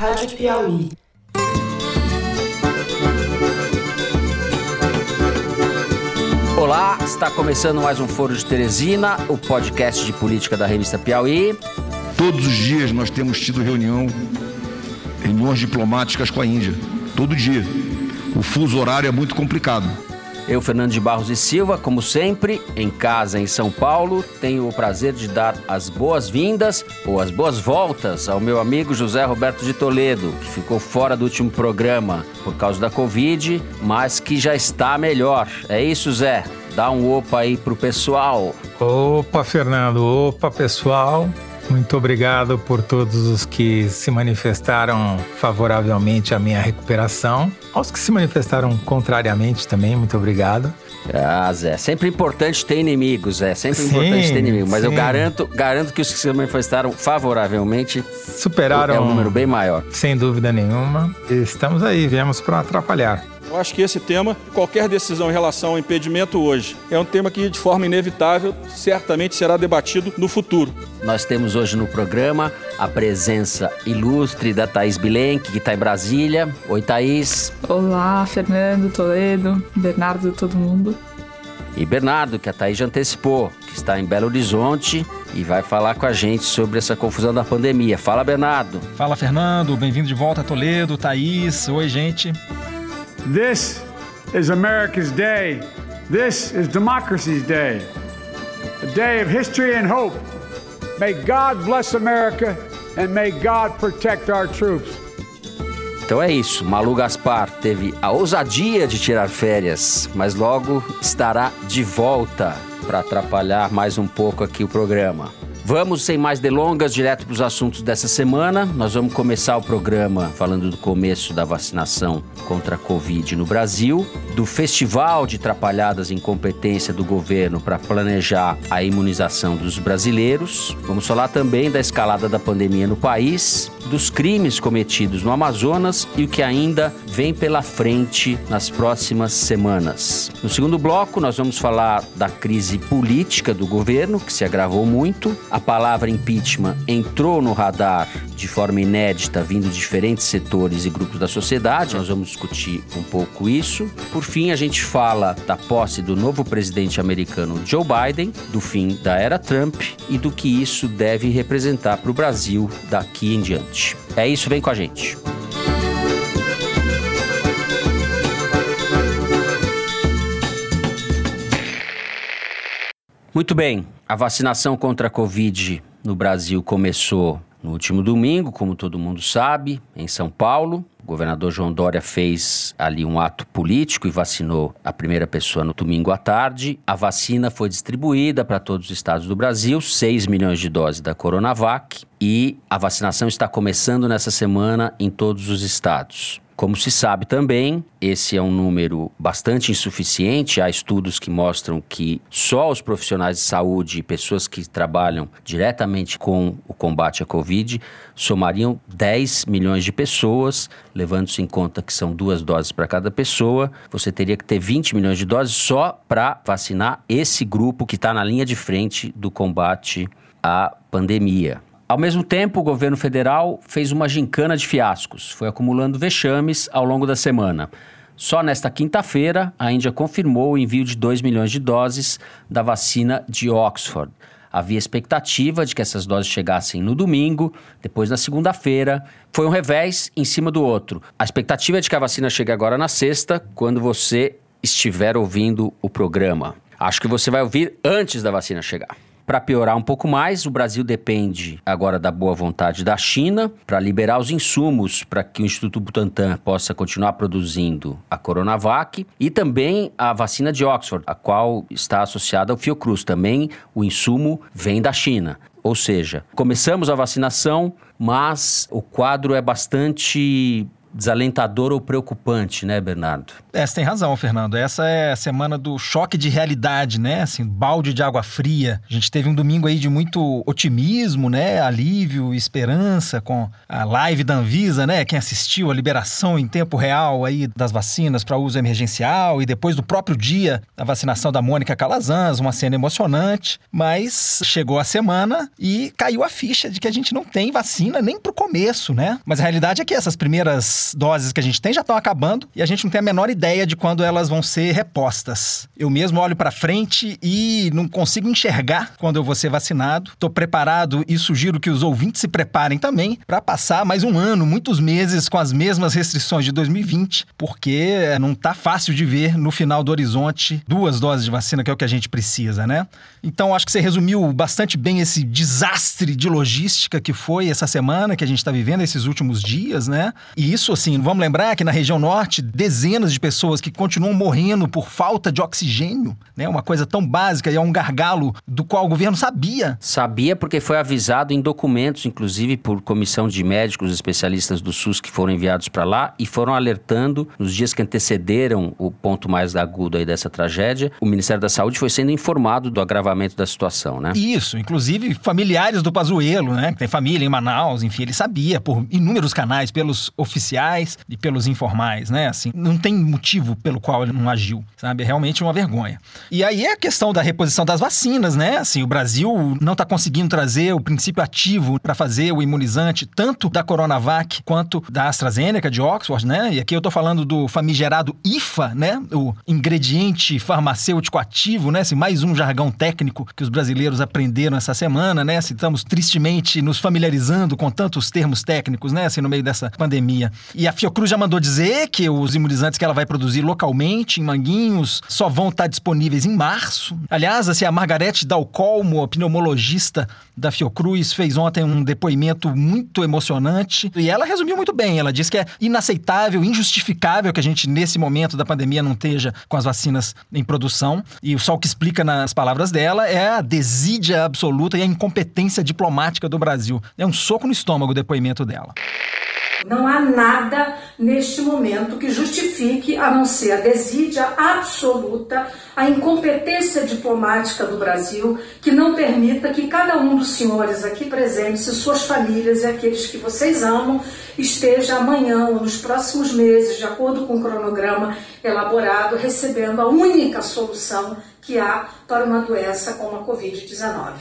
Rádio Piauí. Olá, está começando mais um Foro de Teresina, o podcast de política da revista Piauí. Todos os dias nós temos tido reunião, reuniões diplomáticas com a Índia. Todo dia. O fuso horário é muito complicado. Eu, Fernando de Barros e Silva, como sempre, em casa em São Paulo, tenho o prazer de dar as boas-vindas ou as boas-voltas ao meu amigo José Roberto de Toledo, que ficou fora do último programa por causa da Covid, mas que já está melhor. É isso, Zé? Dá um opa aí pro pessoal. Opa, Fernando. Opa, pessoal. Muito obrigado por todos os que se manifestaram favoravelmente à minha recuperação. Aos que se manifestaram contrariamente também, muito obrigado. Ah, Zé, sempre importante ter inimigos, é sempre sim, importante ter inimigos. Mas sim. eu garanto, garanto que os que se manifestaram favoravelmente superaram. É um número bem maior. Sem dúvida nenhuma. Estamos aí, viemos para atrapalhar. Eu acho que esse tema, qualquer decisão em relação ao impedimento hoje, é um tema que, de forma inevitável, certamente será debatido no futuro. Nós temos hoje no programa a presença ilustre da Thaís Bilenque, que está em Brasília. Oi, Thaís. Olá, Fernando, Toledo, Bernardo, todo mundo. E Bernardo, que a Thaís já antecipou, que está em Belo Horizonte e vai falar com a gente sobre essa confusão da pandemia. Fala, Bernardo. Fala, Fernando. Bem-vindo de volta a Toledo, Thaís. Oi, gente. This is America's day. This is democracy's day. A day of history and hope. May God bless America and may God protect our troops. Então é isso. Malu Gaspar teve a ousadia de tirar férias, mas logo estará de volta para atrapalhar mais um pouco aqui o programa. Vamos, sem mais delongas, direto para os assuntos dessa semana. Nós vamos começar o programa falando do começo da vacinação contra a Covid no Brasil, do festival de trapalhadas e incompetência do governo para planejar a imunização dos brasileiros. Vamos falar também da escalada da pandemia no país, dos crimes cometidos no Amazonas e o que ainda vem pela frente nas próximas semanas. No segundo bloco, nós vamos falar da crise política do governo, que se agravou muito, a a palavra impeachment entrou no radar de forma inédita, vindo de diferentes setores e grupos da sociedade. Nós vamos discutir um pouco isso. Por fim, a gente fala da posse do novo presidente americano Joe Biden, do fim da era Trump e do que isso deve representar para o Brasil daqui em diante. É isso, vem com a gente. Muito bem, a vacinação contra a Covid no Brasil começou no último domingo, como todo mundo sabe, em São Paulo. O governador João Dória fez ali um ato político e vacinou a primeira pessoa no domingo à tarde. A vacina foi distribuída para todos os estados do Brasil, 6 milhões de doses da Coronavac, e a vacinação está começando nessa semana em todos os estados. Como se sabe também, esse é um número bastante insuficiente. Há estudos que mostram que só os profissionais de saúde e pessoas que trabalham diretamente com o combate à Covid somariam 10 milhões de pessoas, levando-se em conta que são duas doses para cada pessoa. Você teria que ter 20 milhões de doses só para vacinar esse grupo que está na linha de frente do combate à pandemia. Ao mesmo tempo, o governo federal fez uma gincana de fiascos, foi acumulando vexames ao longo da semana. Só nesta quinta-feira, a Índia confirmou o envio de 2 milhões de doses da vacina de Oxford. Havia expectativa de que essas doses chegassem no domingo, depois na segunda-feira. Foi um revés em cima do outro. A expectativa é de que a vacina chegue agora na sexta, quando você estiver ouvindo o programa. Acho que você vai ouvir antes da vacina chegar. Para piorar um pouco mais, o Brasil depende agora da boa vontade da China para liberar os insumos para que o Instituto Butantan possa continuar produzindo a Coronavac e também a vacina de Oxford, a qual está associada ao Fiocruz. Também o insumo vem da China. Ou seja, começamos a vacinação, mas o quadro é bastante desalentador ou preocupante, né, Bernardo? É, você tem razão, Fernando. Essa é a semana do choque de realidade, né? Assim, balde de água fria. A gente teve um domingo aí de muito otimismo, né? Alívio, esperança com a live da Anvisa, né? Quem assistiu a liberação em tempo real aí das vacinas para uso emergencial e depois do próprio dia a vacinação da Mônica Calazans, uma cena emocionante, mas chegou a semana e caiu a ficha de que a gente não tem vacina nem pro começo, né? Mas a realidade é que essas primeiras doses que a gente tem já estão acabando e a gente não tem a menor ideia de quando elas vão ser repostas. Eu mesmo olho para frente e não consigo enxergar quando eu vou ser vacinado. Estou preparado e sugiro que os ouvintes se preparem também para passar mais um ano, muitos meses com as mesmas restrições de 2020, porque não tá fácil de ver no final do horizonte duas doses de vacina, que é o que a gente precisa, né? Então acho que você resumiu bastante bem esse desastre de logística que foi essa semana que a gente está vivendo esses últimos dias, né? E isso assim, vamos lembrar que na região norte, dezenas de pessoas que continuam morrendo por falta de oxigênio, né? Uma coisa tão básica e é um gargalo do qual o governo sabia. Sabia porque foi avisado em documentos, inclusive por comissão de médicos especialistas do SUS que foram enviados para lá e foram alertando nos dias que antecederam o ponto mais agudo aí dessa tragédia. O Ministério da Saúde foi sendo informado do agravamento da situação, né? Isso, inclusive familiares do Pazuello, né? Que tem família em Manaus, enfim, ele sabia por inúmeros canais, pelos oficiais e pelos informais, né? Assim, não tem motivo pelo qual ele não agiu, sabe? É realmente uma vergonha. E aí é a questão da reposição das vacinas, né? Assim, o Brasil não está conseguindo trazer o princípio ativo para fazer o imunizante tanto da Coronavac quanto da AstraZeneca de Oxford, né? E aqui eu estou falando do famigerado IFA, né? O ingrediente farmacêutico ativo, né? Assim, mais um jargão técnico que os brasileiros aprenderam essa semana, né? Assim, estamos tristemente nos familiarizando com tantos termos técnicos, né? Assim, no meio dessa pandemia. E a Fiocruz já mandou dizer que os imunizantes que ela vai produzir localmente, em Manguinhos, só vão estar disponíveis em março. Aliás, assim, a Margarete Dalcolmo, a pneumologista da Fiocruz, fez ontem um depoimento muito emocionante e ela resumiu muito bem. Ela disse que é inaceitável, injustificável que a gente, nesse momento da pandemia, não esteja com as vacinas em produção. E só o que explica nas palavras dela é a desídia absoluta e a incompetência diplomática do Brasil. É um soco no estômago o depoimento dela. Não há nada neste momento que justifique, a não ser a desídia absoluta, a incompetência diplomática do Brasil, que não permita que cada um dos senhores aqui presentes e suas famílias e aqueles que vocês amam esteja amanhã ou nos próximos meses, de acordo com o cronograma elaborado, recebendo a única solução que há para uma doença como a Covid-19.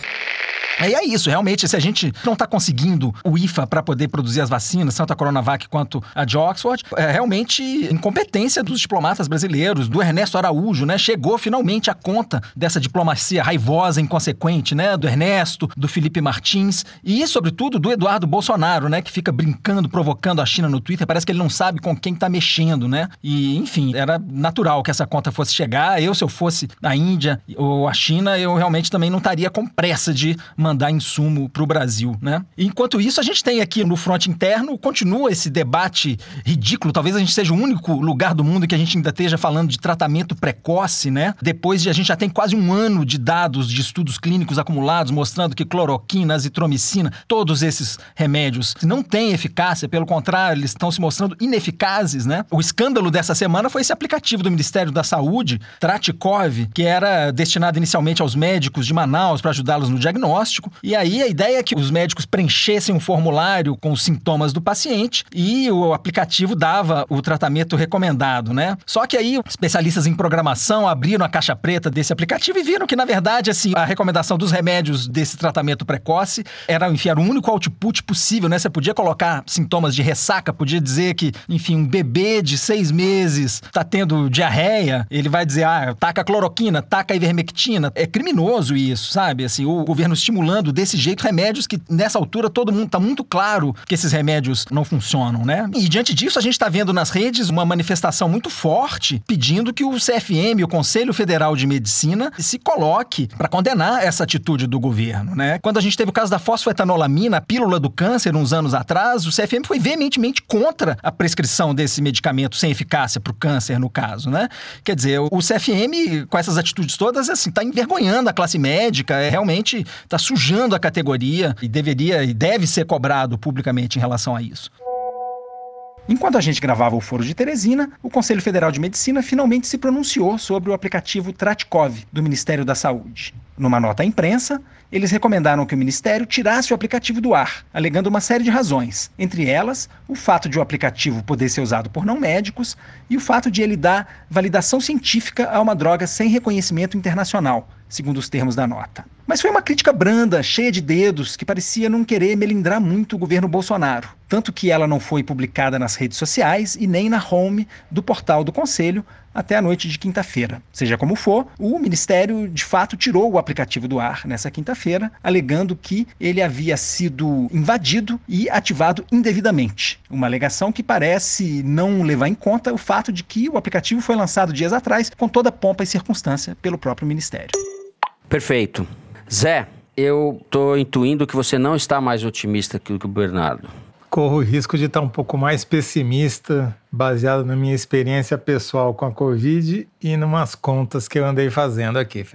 E é isso, realmente, se a gente não está conseguindo o IFA para poder produzir as vacinas, tanto a Coronavac quanto a de Oxford, é realmente incompetência dos diplomatas brasileiros, do Ernesto Araújo, né? Chegou finalmente a conta dessa diplomacia raivosa, inconsequente, né? Do Ernesto, do Felipe Martins e, sobretudo, do Eduardo Bolsonaro, né? Que fica brincando, provocando a China no Twitter. Parece que ele não sabe com quem está mexendo, né? E, enfim, era natural que essa conta fosse chegar. Eu, se eu fosse a Índia ou a China, eu realmente também não estaria com pressa de mandar insumo para o Brasil, né? Enquanto isso, a gente tem aqui no fronte interno, continua esse debate ridículo. Talvez a gente seja o único lugar do mundo que a gente ainda esteja falando de tratamento precoce, né? Depois de a gente já tem quase um ano de dados de estudos clínicos acumulados mostrando que cloroquina, azitromicina, todos esses remédios não têm eficácia, pelo contrário, eles estão se mostrando ineficazes, né? O escândalo dessa semana foi esse aplicativo do Ministério da Saúde, Tratikov, que era destinado inicialmente aos médicos de Manaus para ajudá-los no diagnóstico diagnóstico. E aí a ideia é que os médicos preenchessem um formulário com os sintomas do paciente e o aplicativo dava o tratamento recomendado, né? Só que aí especialistas em programação abriram a caixa preta desse aplicativo e viram que, na verdade, assim, a recomendação dos remédios desse tratamento precoce era enfiar o único output possível, né? Você podia colocar sintomas de ressaca, podia dizer que, enfim, um bebê de seis meses tá tendo diarreia, ele vai dizer, ah, taca cloroquina, taca ivermectina. É criminoso isso, sabe? Assim, o governo estimulando usando desse jeito remédios que nessa altura todo mundo está muito claro que esses remédios não funcionam, né? E diante disso a gente está vendo nas redes uma manifestação muito forte pedindo que o CFM, o Conselho Federal de Medicina, se coloque para condenar essa atitude do governo, né? Quando a gente teve o caso da fosfetanolamina, a pílula do câncer, uns anos atrás, o CFM foi veementemente contra a prescrição desse medicamento sem eficácia para o câncer, no caso, né? Quer dizer, o CFM, com essas atitudes todas, assim, está envergonhando a classe médica, é realmente está sujando a categoria e deveria e deve ser cobrado publicamente em relação a isso. Enquanto a gente gravava o Foro de Teresina, o Conselho Federal de Medicina finalmente se pronunciou sobre o aplicativo Tratkov do Ministério da Saúde. Numa nota à imprensa, eles recomendaram que o Ministério tirasse o aplicativo do ar, alegando uma série de razões, entre elas o fato de o aplicativo poder ser usado por não médicos e o fato de ele dar validação científica a uma droga sem reconhecimento internacional, segundo os termos da nota. Mas foi uma crítica branda, cheia de dedos, que parecia não querer melindrar muito o governo Bolsonaro. Tanto que ela não foi publicada nas redes sociais e nem na home do portal do Conselho até a noite de quinta-feira. Seja como for, o Ministério de fato tirou o aplicativo do ar nessa quinta-feira, alegando que ele havia sido invadido e ativado indevidamente. Uma alegação que parece não levar em conta o fato de que o aplicativo foi lançado dias atrás com toda pompa e circunstância pelo próprio Ministério. Perfeito. Zé, eu tô intuindo que você não está mais otimista que o Bernardo. Corro o risco de estar um pouco mais pessimista, baseado na minha experiência pessoal com a Covid e numas contas que eu andei fazendo aqui.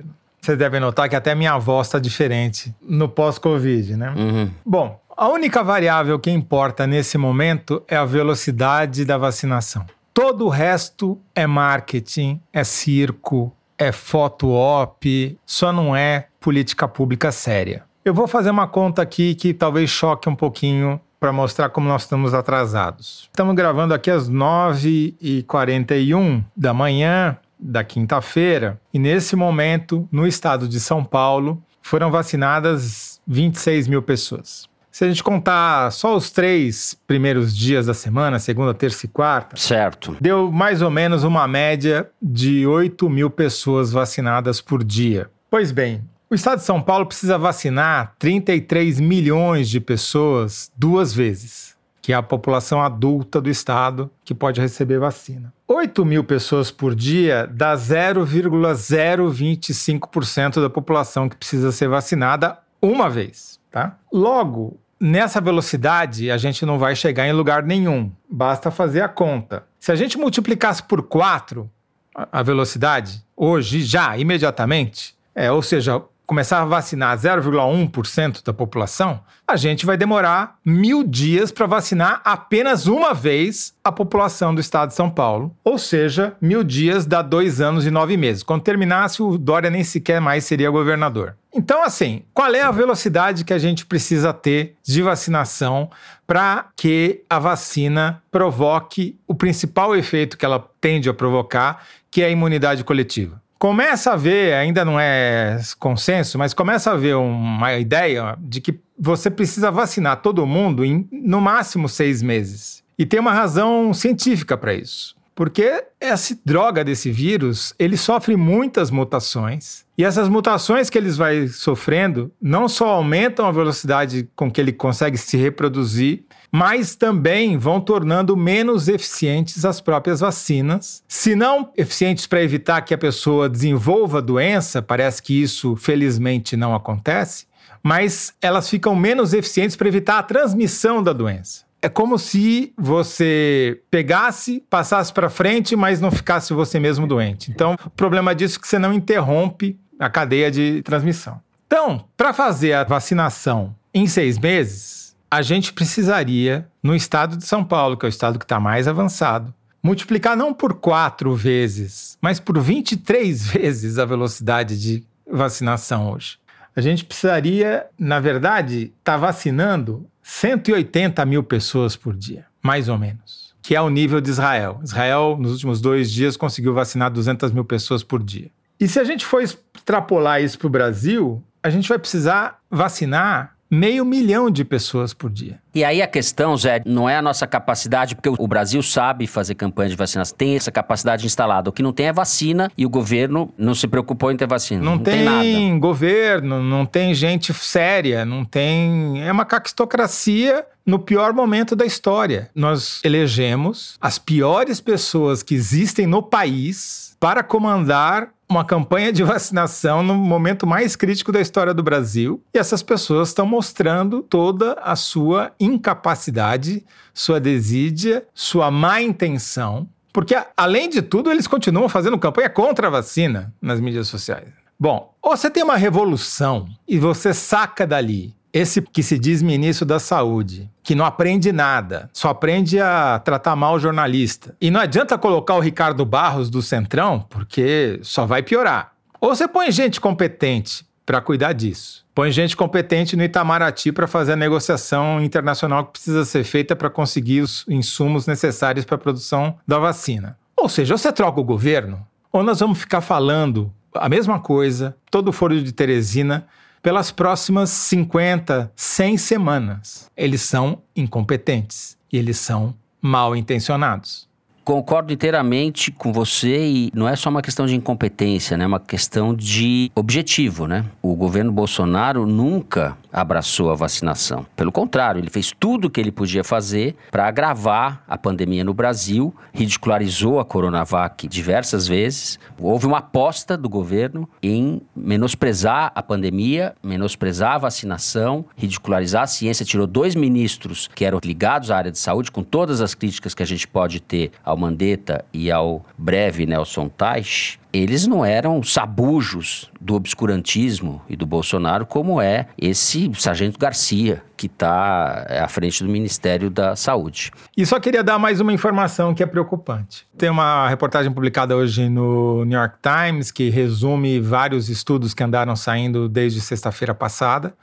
Vocês devem notar que até minha voz está diferente no pós-Covid, né? Uhum. Bom, a única variável que importa nesse momento é a velocidade da vacinação. Todo o resto é marketing, é circo, é foto op, só não é política pública séria. Eu vou fazer uma conta aqui que talvez choque um pouquinho para mostrar como nós estamos atrasados. Estamos gravando aqui às 9h41 da manhã da quinta-feira e nesse momento, no estado de São Paulo, foram vacinadas 26 mil pessoas. Se a gente contar só os três primeiros dias da semana, segunda, terça e quarta, Certo. deu mais ou menos uma média de 8 mil pessoas vacinadas por dia. Pois bem, o estado de São Paulo precisa vacinar 33 milhões de pessoas duas vezes, que é a população adulta do estado que pode receber vacina. 8 mil pessoas por dia dá 0,025% da população que precisa ser vacinada uma vez, tá? Logo, nessa velocidade, a gente não vai chegar em lugar nenhum. Basta fazer a conta. Se a gente multiplicasse por 4 a velocidade, hoje, já, imediatamente, é, ou seja, começar a vacinar 0,1% da população, a gente vai demorar mil dias para vacinar apenas uma vez a população do estado de São Paulo. Ou seja, mil dias dá dois anos e nove meses. Quando terminasse, o Dória nem sequer mais seria governador. Então, assim, qual é a velocidade que a gente precisa ter de vacinação para que a vacina provoque o principal efeito que ela tende a provocar, que é a imunidade coletiva? Começa a ver, ainda não é consenso, mas começa a ver uma ideia de que você precisa vacinar todo mundo em no máximo seis meses. E tem uma razão científica para isso. Porque essa droga desse vírus, ele sofre muitas mutações. E essas mutações que eles vai sofrendo não só aumentam a velocidade com que ele consegue se reproduzir, mas também vão tornando menos eficientes as próprias vacinas. Se não eficientes para evitar que a pessoa desenvolva a doença, parece que isso felizmente não acontece, mas elas ficam menos eficientes para evitar a transmissão da doença. É como se você pegasse, passasse para frente, mas não ficasse você mesmo doente. Então, o problema disso é que você não interrompe a cadeia de transmissão. Então, para fazer a vacinação em seis meses, a gente precisaria, no estado de São Paulo, que é o estado que está mais avançado, multiplicar não por quatro vezes, mas por 23 vezes a velocidade de vacinação hoje. A gente precisaria, na verdade, estar tá vacinando 180 mil pessoas por dia, mais ou menos, que é o nível de Israel. Israel, nos últimos dois dias, conseguiu vacinar 200 mil pessoas por dia. E se a gente for extrapolar isso para o Brasil, a gente vai precisar vacinar meio milhão de pessoas por dia. E aí a questão, Zé, não é a nossa capacidade, porque o Brasil sabe fazer campanha de vacinação, tem essa capacidade instalada. O que não tem é vacina e o governo não se preocupou em ter vacina. Não, não tem, tem governo, não tem gente séria, não tem. É uma caquistocracia no pior momento da história. Nós elegemos as piores pessoas que existem no país para comandar uma campanha de vacinação no momento mais crítico da história do Brasil. E essas pessoas estão mostrando toda a sua incapacidade, sua desídia, sua má intenção. Porque, além de tudo, eles continuam fazendo campanha contra a vacina nas mídias sociais. Bom, ou você tem uma revolução e você saca dali esse que se diz ministro da Saúde, que não aprende nada, só aprende a tratar mal o jornalista. E não adianta colocar o Ricardo Barros do Centrão, porque só vai piorar. Ou você põe gente competente para cuidar disso. Põe gente competente no Itamaraty para fazer a negociação internacional que precisa ser feita para conseguir os insumos necessários para a produção da vacina. Ou seja, você troca o governo, ou nós vamos ficar falando a mesma coisa, todo o foro de Teresina, pelas próximas 50, 100 semanas. Eles são incompetentes e eles são mal intencionados. Concordo inteiramente com você e não é só uma questão de incompetência, né? É uma questão de objetivo, né? O governo Bolsonaro nunca abraçou a vacinação. Pelo contrário, ele fez tudo o que ele podia fazer para agravar a pandemia no Brasil, ridicularizou a Coronavac diversas vezes. Houve uma aposta do governo em menosprezar a pandemia, menosprezar a vacinação, ridicularizar a ciência. Tirou dois ministros que eram ligados à área de saúde, com todas as críticas que a gente pode ter ao Mandetta e ao breve Nelson Teich eles não eram sabujos do obscurantismo e do Bolsonaro, como é esse Sargento Garcia, que está à frente do Ministério da Saúde. E só queria dar mais uma informação que é preocupante. Tem uma reportagem publicada hoje no New York Times que resume vários estudos que andaram saindo desde sexta-feira passada.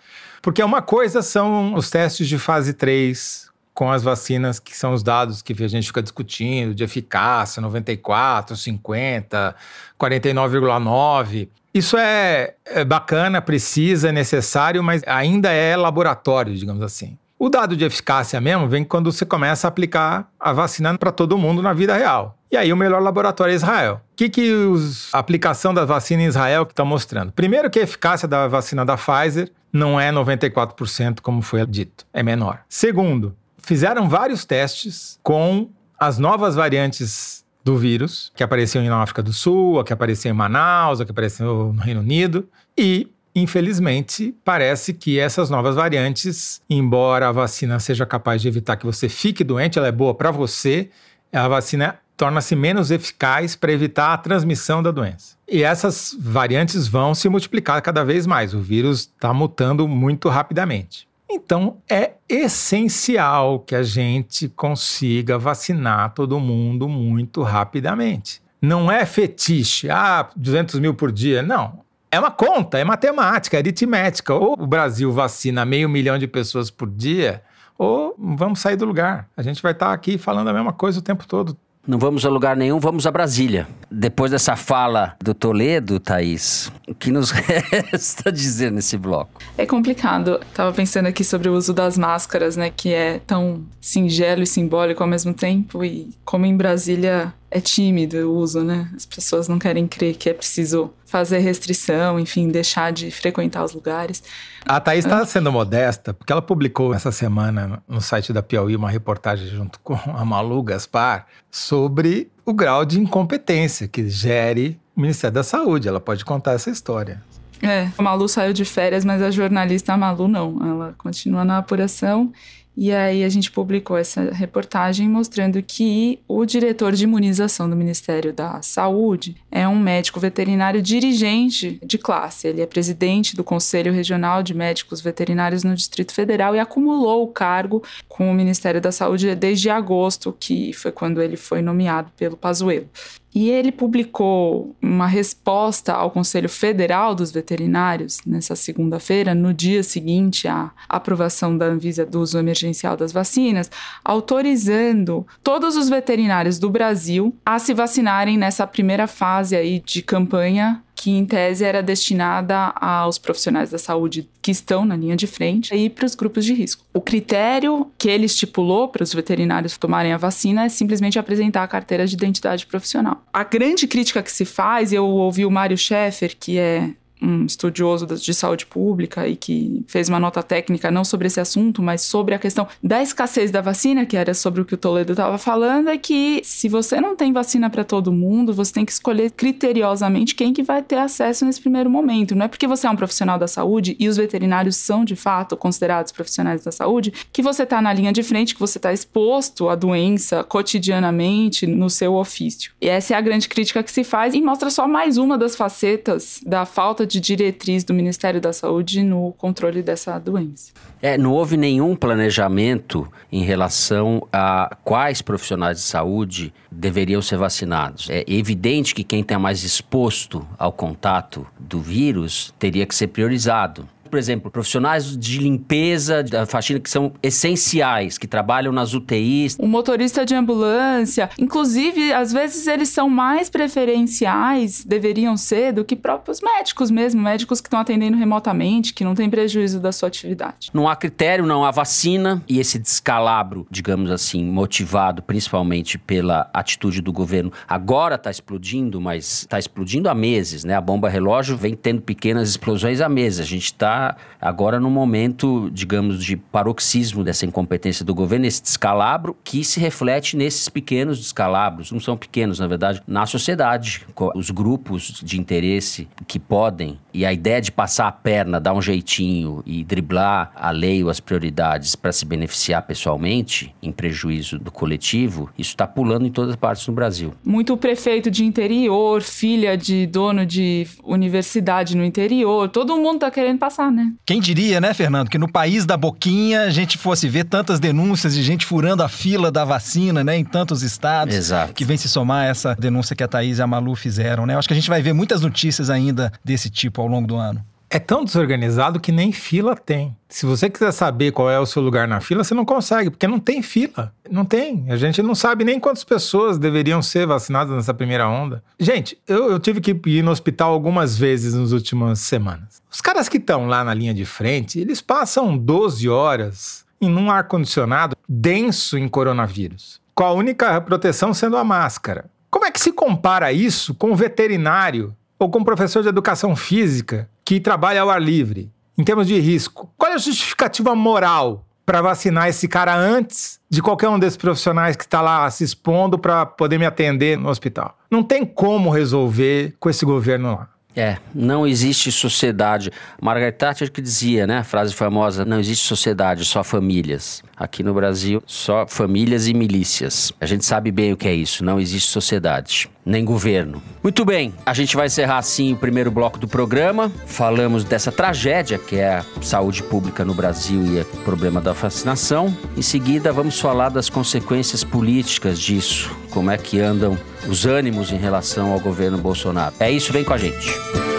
Porque uma coisa são os testes de fase 3 com as vacinas, que são os dados que a gente fica discutindo, de eficácia, 94, 50, 49,9. Isso é, é bacana, precisa, é necessário, mas ainda é laboratório, digamos assim. O dado de eficácia mesmo vem quando você começa a aplicar a vacina para todo mundo na vida real. E aí o melhor laboratório é Israel. O que, que os, a aplicação da vacina em Israel está mostrando? Primeiro que a eficácia da vacina da Pfizer não é 94%, como foi dito, é menor. Segundo, fizeram vários testes com as novas variantes do vírus, que apareciam na África do Sul, a que apareceu em Manaus, a que apareceu no Reino Unido, e infelizmente, parece que essas novas variantes, embora a vacina seja capaz de evitar que você fique doente, ela é boa para você, a vacina torna-se menos eficaz para evitar a transmissão da doença. E essas variantes vão se multiplicar cada vez mais. O vírus está mutando muito rapidamente. Então, é essencial que a gente consiga vacinar todo mundo muito rapidamente. Não é fetiche, ah, 200 mil por dia. Não. É uma conta, é matemática, é aritmética. Ou o Brasil vacina meio milhão de pessoas por dia, ou vamos sair do lugar. A gente vai estar aqui falando a mesma coisa o tempo todo. Não vamos a lugar nenhum, vamos a Brasília. Depois dessa fala do Toledo, Thaís, o que nos resta dizer nesse bloco? É complicado. Tava pensando aqui sobre o uso das máscaras, né? Que é tão singelo e simbólico ao mesmo tempo. E como em Brasília é tímido o uso, né? As pessoas não querem crer que é preciso fazer restrição, enfim, deixar de frequentar os lugares. A Thaís está sendo modesta, porque ela publicou essa semana no site da Piauí uma reportagem junto com a Malu Gaspar sobre o grau de incompetência que gere o Ministério da Saúde. Ela pode contar essa história. É, a Malu saiu de férias, mas a jornalista a Malu não. Ela continua na apuração e aí a gente publicou essa reportagem mostrando que o diretor de imunização do Ministério da Saúde é um médico veterinário dirigente de classe. Ele é presidente do Conselho Regional de Médicos Veterinários no Distrito Federal e acumulou o cargo com o Ministério da Saúde desde agosto, que foi quando ele foi nomeado pelo Pazuello. E ele publicou uma resposta ao Conselho Federal dos Veterinários nessa segunda-feira, no dia seguinte à aprovação da Anvisa do uso emergencial das vacinas, autorizando todos os veterinários do Brasil a se vacinarem nessa primeira fase aí de campanha que em tese era destinada aos profissionais da saúde que estão na linha de frente e para os grupos de risco. O critério que ele estipulou para os veterinários tomarem a vacina é simplesmente apresentar a carteira de identidade profissional. A grande crítica que se faz, eu ouvi o Mário Schaeffer, que é um estudioso de saúde pública e que fez uma nota técnica não sobre esse assunto, mas sobre a questão da escassez da vacina, que era sobre o que o Toledo estava falando, é que se você não tem vacina para todo mundo, você tem que escolher criteriosamente quem que vai ter acesso nesse primeiro momento. Não é porque você é um profissional da saúde e os veterinários são de fato considerados profissionais da saúde que você está na linha de frente, que você está exposto à doença cotidianamente no seu ofício. E essa é a grande crítica que se faz e mostra só mais uma das facetas da falta de diretriz do Ministério da Saúde no controle dessa doença. É, não houve nenhum planejamento em relação a quais profissionais de saúde deveriam ser vacinados. É evidente que quem está mais exposto ao contato do vírus teria que ser priorizado por exemplo, profissionais de limpeza, da faxina que são essenciais, que trabalham nas UTIs. O motorista de ambulância, inclusive, às vezes eles são mais preferenciais, deveriam ser, do que próprios médicos mesmo, médicos que estão atendendo remotamente, que não tem prejuízo da sua atividade. Não há critério, não há vacina e esse descalabro, digamos assim, motivado principalmente pela atitude do governo, agora está explodindo, mas está explodindo há meses, né? A bomba relógio vem tendo pequenas explosões há meses. A gente está agora no momento, digamos, de paroxismo dessa incompetência do governo, esse descalabro que se reflete nesses pequenos descalabros, não são pequenos, na verdade, na sociedade. Os grupos de interesse que podem, e a ideia de passar a perna, dar um jeitinho e driblar a lei ou as prioridades para se beneficiar pessoalmente, em prejuízo do coletivo, isso está pulando em todas as partes do Brasil. Muito prefeito de interior, filha de dono de universidade no interior, todo mundo está querendo passar né? Quem diria, né, Fernando, que no país da boquinha a gente fosse ver tantas denúncias de gente furando a fila da vacina, né, em tantos estados. Exato. Que vem se somar essa denúncia que a Thaís e a Malu fizeram, né? Eu acho que a gente vai ver muitas notícias ainda desse tipo ao longo do ano. É tão desorganizado que nem fila tem. Se você quiser saber qual é o seu lugar na fila, você não consegue, porque não tem fila. Não tem. A gente não sabe nem quantas pessoas deveriam ser vacinadas nessa primeira onda. Gente, eu, eu tive que ir no hospital algumas vezes nas últimas semanas. Os caras que estão lá na linha de frente, eles passam 12 horas em um ar-condicionado denso em coronavírus, com a única proteção sendo a máscara. Como é que se compara isso com um veterinário ou com um professor de educação física que trabalha ao ar livre, em termos de risco, qual é a justificativa moral para vacinar esse cara antes de qualquer um desses profissionais que está lá se expondo para poder me atender no hospital? Não tem como resolver com esse governo lá. É, não existe sociedade. Margaret Thatcher que dizia, né, a frase famosa, não existe sociedade, só famílias. Aqui no Brasil, só famílias e milícias. A gente sabe bem o que é isso, não existe sociedade, nem governo. Muito bem, a gente vai encerrar assim o primeiro bloco do programa. Falamos dessa tragédia que é a saúde pública no Brasil e o problema da vacinação. Em seguida, vamos falar das consequências políticas disso, como é que andam os ânimos em relação ao governo Bolsonaro. É isso, vem com a gente.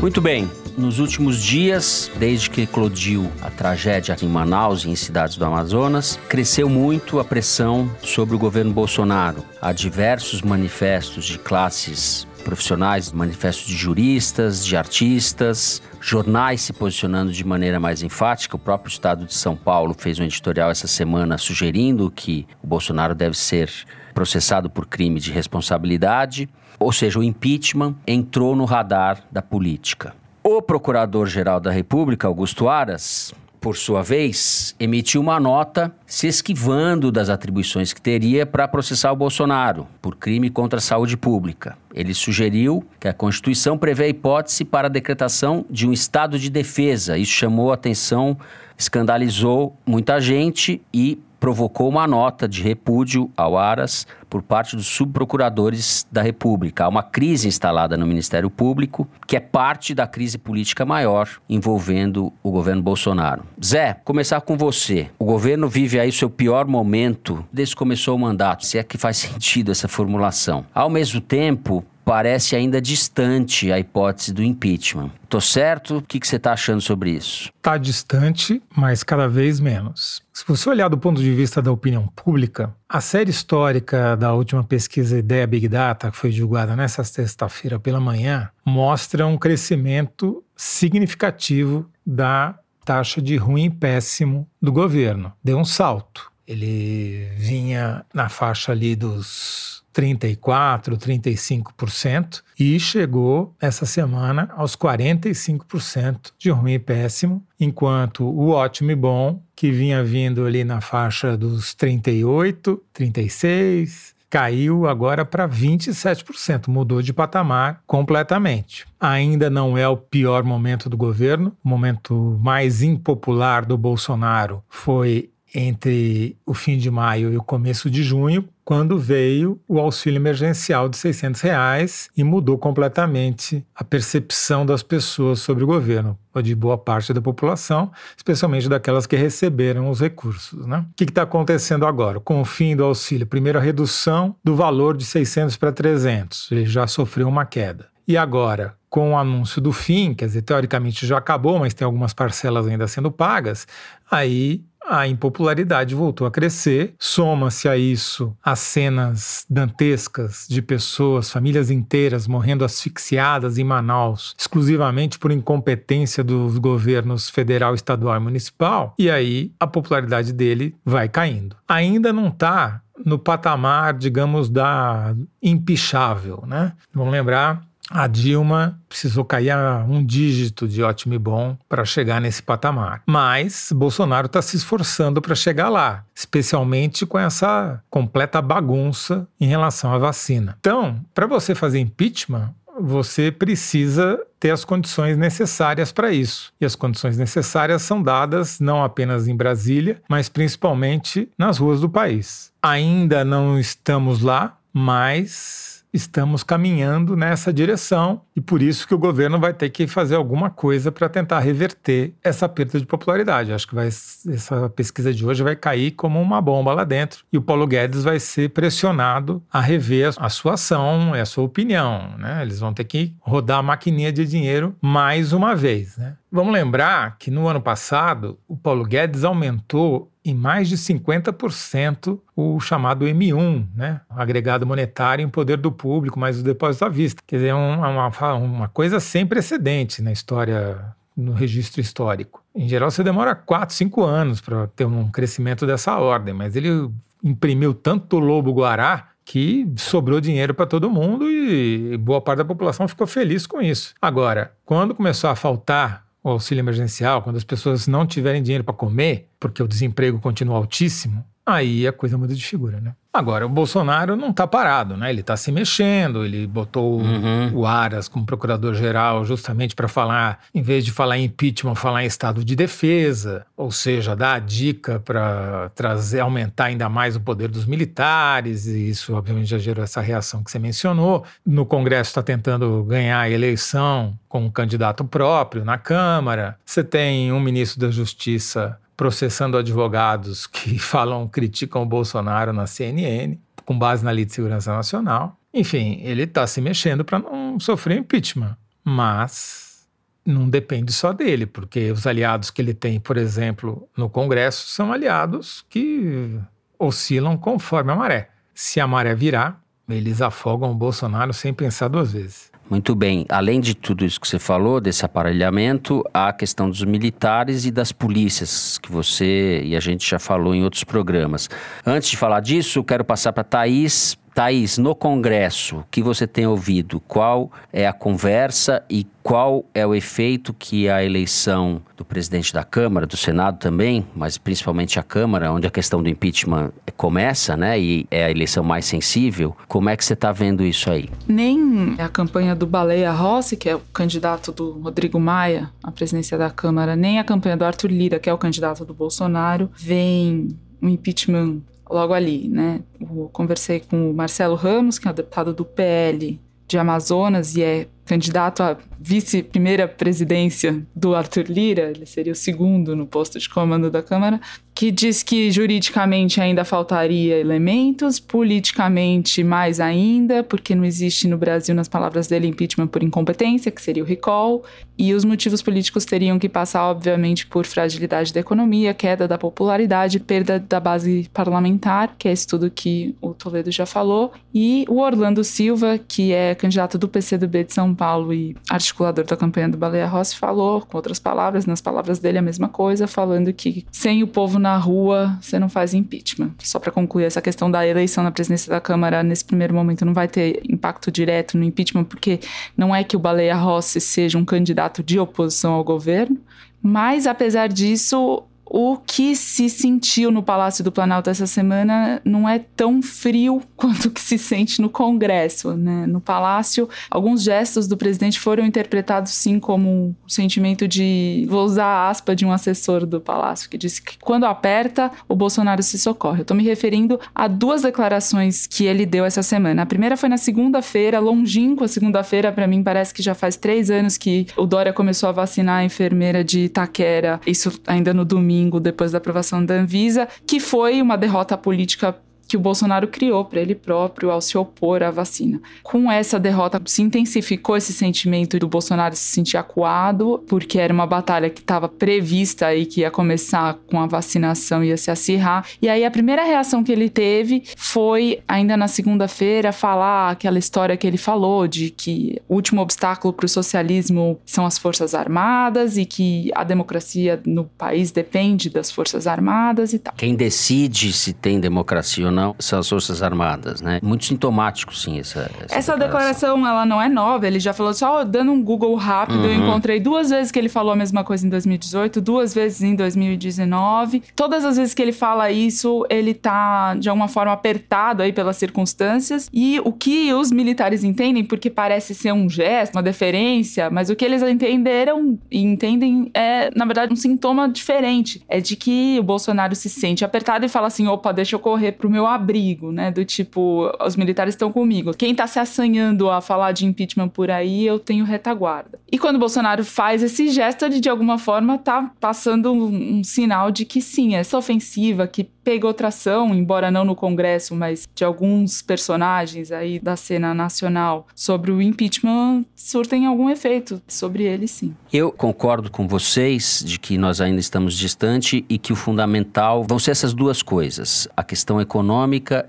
Muito bem, nos últimos dias, desde que eclodiu a tragédia em Manaus e em cidades do Amazonas, cresceu muito a pressão sobre o governo Bolsonaro. Há diversos manifestos de classes profissionais, manifestos de juristas, de artistas, jornais se posicionando de maneira mais enfática. O próprio Estado de São Paulo fez um editorial essa semana sugerindo que o Bolsonaro deve ser processado por crime de responsabilidade, ou seja, o impeachment entrou no radar da política. O Procurador-Geral da República, Augusto Aras, por sua vez, emitiu uma nota se esquivando das atribuições que teria para processar o Bolsonaro por crime contra a saúde pública. Ele sugeriu que a Constituição prevê a hipótese para a decretação de um estado de defesa. Isso chamou a atenção, escandalizou muita gente e provocou uma nota de repúdio ao Aras por parte dos subprocuradores da República. Há uma crise instalada no Ministério Público, que é parte da crise política maior envolvendo o governo Bolsonaro. Zé, começar com você. O governo vive aí seu pior momento desde que começou o mandato, se é que faz sentido essa formulação. Ao mesmo tempo, parece ainda distante a hipótese do impeachment. Tô certo? O que, você está achando sobre isso? Está distante, mas cada vez menos. Se você olhar do ponto de vista da opinião pública, a série histórica da última pesquisa Ideia Big Data, que foi divulgada nessa sexta-feira pela manhã, mostra um crescimento significativo da taxa de ruim e péssimo do governo. Deu um salto. Ele vinha na faixa ali dos 34%, 35% e chegou essa semana aos 45% de ruim e péssimo, enquanto o ótimo e bom, que vinha vindo ali na faixa dos 38%, 36%, caiu agora para 27%, mudou de patamar completamente. Ainda não é o pior momento do governo, o momento mais impopular do Bolsonaro foi entre o fim de maio e o começo de junho, quando veio o auxílio emergencial de 600 reais e mudou completamente a percepção das pessoas sobre o governo, de boa parte da população, especialmente daquelas que receberam os recursos. Né? O que está acontecendo agora? Com o fim do auxílio, primeiro a redução do valor de 600 para 300, ele já sofreu uma queda. E agora, com o anúncio do fim, quer dizer, teoricamente já acabou, mas tem algumas parcelas ainda sendo pagas, aí a impopularidade voltou a crescer. Soma-se a isso as cenas dantescas de pessoas, famílias inteiras morrendo asfixiadas em Manaus, exclusivamente por incompetência dos governos federal, estadual e municipal. E aí a popularidade dele vai caindo. Ainda não está no patamar, digamos, da impichável, né? Vamos lembrar a Dilma precisou cair um dígito de ótimo e bom para chegar nesse patamar. Mas Bolsonaro está se esforçando para chegar lá, especialmente com essa completa bagunça em relação à vacina. Então, para você fazer impeachment, você precisa ter as condições necessárias para isso. E as condições necessárias são dadas não apenas em Brasília, mas principalmente nas ruas do país. Ainda não estamos lá, mas estamos caminhando nessa direção e por isso que o governo vai ter que fazer alguma coisa para tentar reverter essa perda de popularidade. Acho que vai, essa pesquisa de hoje vai cair como uma bomba lá dentro e o Paulo Guedes vai ser pressionado a rever a sua ação e a sua opinião. Né? Eles vão ter que rodar a maquininha de dinheiro mais uma vez. Né? Vamos lembrar que no ano passado o Paulo Guedes aumentou em mais de 50% o chamado M1, né? agregado monetário em poder do público, mais os depósitos à vista. Quer dizer, é uma, uma coisa sem precedente na história, no registro histórico. Em geral, você demora 4, 5 anos para ter um crescimento dessa ordem, mas ele imprimiu tanto lobo-guará que sobrou dinheiro para todo mundo e boa parte da população ficou feliz com isso. Agora, quando começou a faltar auxílio emergencial, quando as pessoas não tiverem dinheiro para comer, porque o desemprego continua altíssimo, aí a coisa muda de figura, né? Agora, o Bolsonaro não está parado, né? Ele está se mexendo, ele botou uhum. o Aras como procurador-geral justamente para falar, em vez de falar em impeachment, falar em estado de defesa, ou seja, dar a dica para trazer, aumentar ainda mais o poder dos militares, e isso obviamente já gerou essa reação que você mencionou. No Congresso está tentando ganhar a eleição com um candidato próprio na Câmara. Você tem um ministro da Justiça processando advogados que falam, criticam o Bolsonaro na CNN, com base na Lei de Segurança Nacional. Enfim, ele está se mexendo para não sofrer impeachment. Mas não depende só dele, porque os aliados que ele tem, por exemplo, no Congresso, são aliados que oscilam conforme a maré. Se a maré virar, eles afogam o Bolsonaro sem pensar duas vezes. Muito bem. Além de tudo isso que você falou, desse aparelhamento, há a questão dos militares e das polícias, que você e a gente já falou em outros programas. Antes de falar disso, quero passar para a Thaís Thaís, no Congresso, que você tem ouvido, qual é a conversa e qual é o efeito que a eleição do presidente da Câmara, do Senado também, mas principalmente a Câmara, onde a questão do impeachment começa, né, e é a eleição mais sensível, como é que você está vendo isso aí? Nem a campanha do Baleia Rossi, que é o candidato do Rodrigo Maia à presidência da Câmara, nem a campanha do Arthur Lira, que é o candidato do Bolsonaro, vem um impeachment logo ali, né? Eu conversei com o Marcelo Ramos, que é o deputado do PL de Amazonas e é candidato à vice-primeira presidência do Arthur Lira, ele seria o segundo no posto de comando da Câmara, que diz que juridicamente ainda faltaria elementos, politicamente mais ainda, porque não existe no Brasil, nas palavras dele, impeachment por incompetência, que seria o recall, e os motivos políticos teriam que passar, obviamente, por fragilidade da economia, queda da popularidade, perda da base parlamentar, que é isso tudo que o Toledo já falou, e o Orlando Silva, que é candidato do PCdoB de São Paulo e articulador da campanha do Baleia Rossi, falou, com outras palavras, nas palavras dele a mesma coisa, falando que sem o povo na rua você não faz impeachment. Só para concluir essa questão da eleição na presidência da Câmara, nesse primeiro momento não vai ter impacto direto no impeachment, porque não é que o Baleia Rossi seja um candidato de oposição ao governo, mas apesar disso, o que se sentiu no Palácio do Planalto essa semana não é tão frio quanto que se sente no Congresso, né? No Palácio, alguns gestos do presidente foram interpretados sim como um sentimento de, vou usar a aspa de um assessor do Palácio que disse que quando aperta, o Bolsonaro se socorre. Eu tô me referindo a duas declarações que ele deu essa semana. A primeira foi na segunda-feira, longínqua segunda-feira, para mim parece que já faz três anos que o Dória começou a vacinar a enfermeira de Itaquera, isso ainda no domingo domingo, depois da aprovação da Anvisa, que foi uma derrota política que o Bolsonaro criou para ele próprio ao se opor à vacina. Com essa derrota, se intensificou esse sentimento do Bolsonaro se sentir acuado, porque era uma batalha que estava prevista e que ia começar com a vacinação, ia se acirrar. E aí a primeira reação que ele teve foi, ainda na segunda-feira, falar aquela história que ele falou de que o último obstáculo para o socialismo são as Forças Armadas e que a democracia no país depende das Forças Armadas e tal. Quem decide se tem democracia ou não não são as Forças Armadas, né? Muito sintomático, sim, essa Essa, essa declaração. declaração. ela não é nova, ele já falou só dando um Google rápido, uhum. eu encontrei duas vezes que ele falou a mesma coisa em 2018, duas vezes em 2019. Todas as vezes que ele fala isso, ele tá de alguma forma apertado aí pelas circunstâncias. E o que os militares entendem, porque parece ser um gesto, uma deferência, mas o que eles entenderam e entendem é, na verdade, um sintoma diferente. É de que o Bolsonaro se sente apertado e fala assim: opa, deixa eu correr pro meu abrigo, né? Do tipo, os militares estão comigo. Quem tá se assanhando a falar de impeachment por aí, eu tenho retaguarda. E quando Bolsonaro faz esse gesto, ele de alguma forma tá passando um, um sinal de que sim, essa ofensiva que pegou tração, embora não no Congresso, mas de alguns personagens aí da cena nacional sobre o impeachment surtem algum efeito sobre ele, sim. Eu concordo com vocês de que nós ainda estamos distante e que o fundamental vão ser essas duas coisas: a questão econômica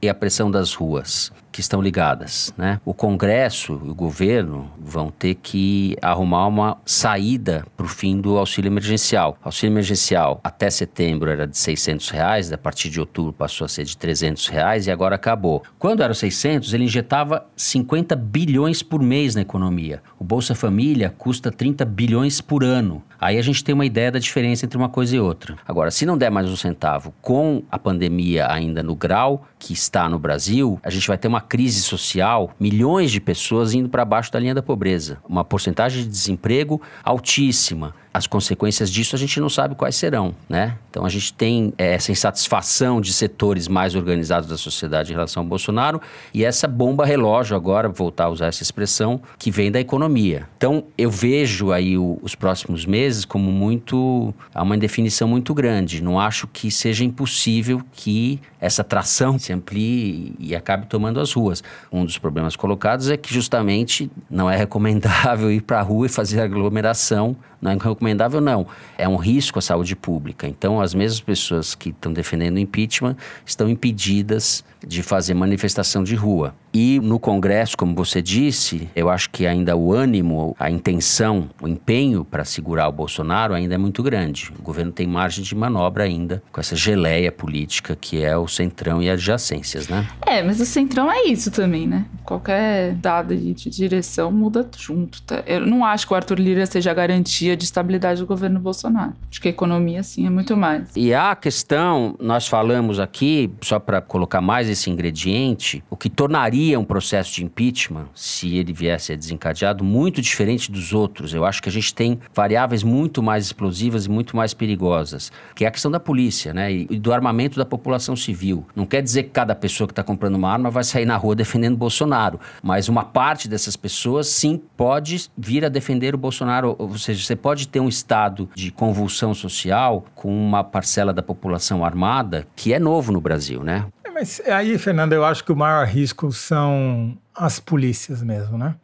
e a pressão das ruas que estão ligadas, né? O Congresso e o governo vão ter que arrumar uma saída para o fim do auxílio emergencial. O auxílio emergencial até setembro era de 600 reais, a partir de outubro passou a ser de 300 reais e agora acabou. Quando era 600, ele injetava 50 bilhões por mês na economia. O Bolsa Família custa 30 bilhões por ano. Aí a gente tem uma ideia da diferença entre uma coisa e outra. Agora, se não der mais um centavo com a pandemia ainda no grau que está no Brasil, a gente vai ter uma crise social, milhões de pessoas indo para baixo da linha da pobreza, uma porcentagem de desemprego altíssima as consequências disso a gente não sabe quais serão, né? Então a gente tem é, essa insatisfação de setores mais organizados da sociedade em relação ao Bolsonaro e essa bomba relógio agora, voltar a usar essa expressão, que vem da economia. Então eu vejo aí o, os próximos meses como muito, há uma indefinição muito grande. Não acho que seja impossível que essa tração se amplie e acabe tomando as ruas. Um dos problemas colocados é que justamente não é recomendável ir para a rua e fazer aglomeração não é recomendável, não. É um risco à saúde pública. Então, as mesmas pessoas que estão defendendo o impeachment estão impedidas de fazer manifestação de rua. E no Congresso, como você disse, eu acho que ainda o ânimo, a intenção, o empenho para segurar o Bolsonaro ainda é muito grande. O governo tem margem de manobra ainda com essa geleia política que é o centrão e adjacências, né? É, mas o centrão é isso também, né? Qualquer dado de direção muda junto. Tá? Eu não acho que o Arthur Lira seja a garantia de estabilidade do governo Bolsonaro. Acho que a economia, sim, é muito mais. E a questão, nós falamos aqui, só para colocar mais esse ingrediente, o que tornaria um processo de impeachment, se ele viesse a desencadeado, muito diferente dos outros. Eu acho que a gente tem variáveis muito mais explosivas e muito mais perigosas, que é a questão da polícia, né? E do armamento da população civil. Não quer dizer que cada pessoa que está comprando uma arma vai sair na rua defendendo Bolsonaro, mas uma parte dessas pessoas sim pode vir a defender o Bolsonaro, ou seja, você pode ter um estado de convulsão social com uma parcela da população armada que é novo no Brasil, né? Mas aí, Fernando, eu acho que o maior risco são as polícias mesmo, né?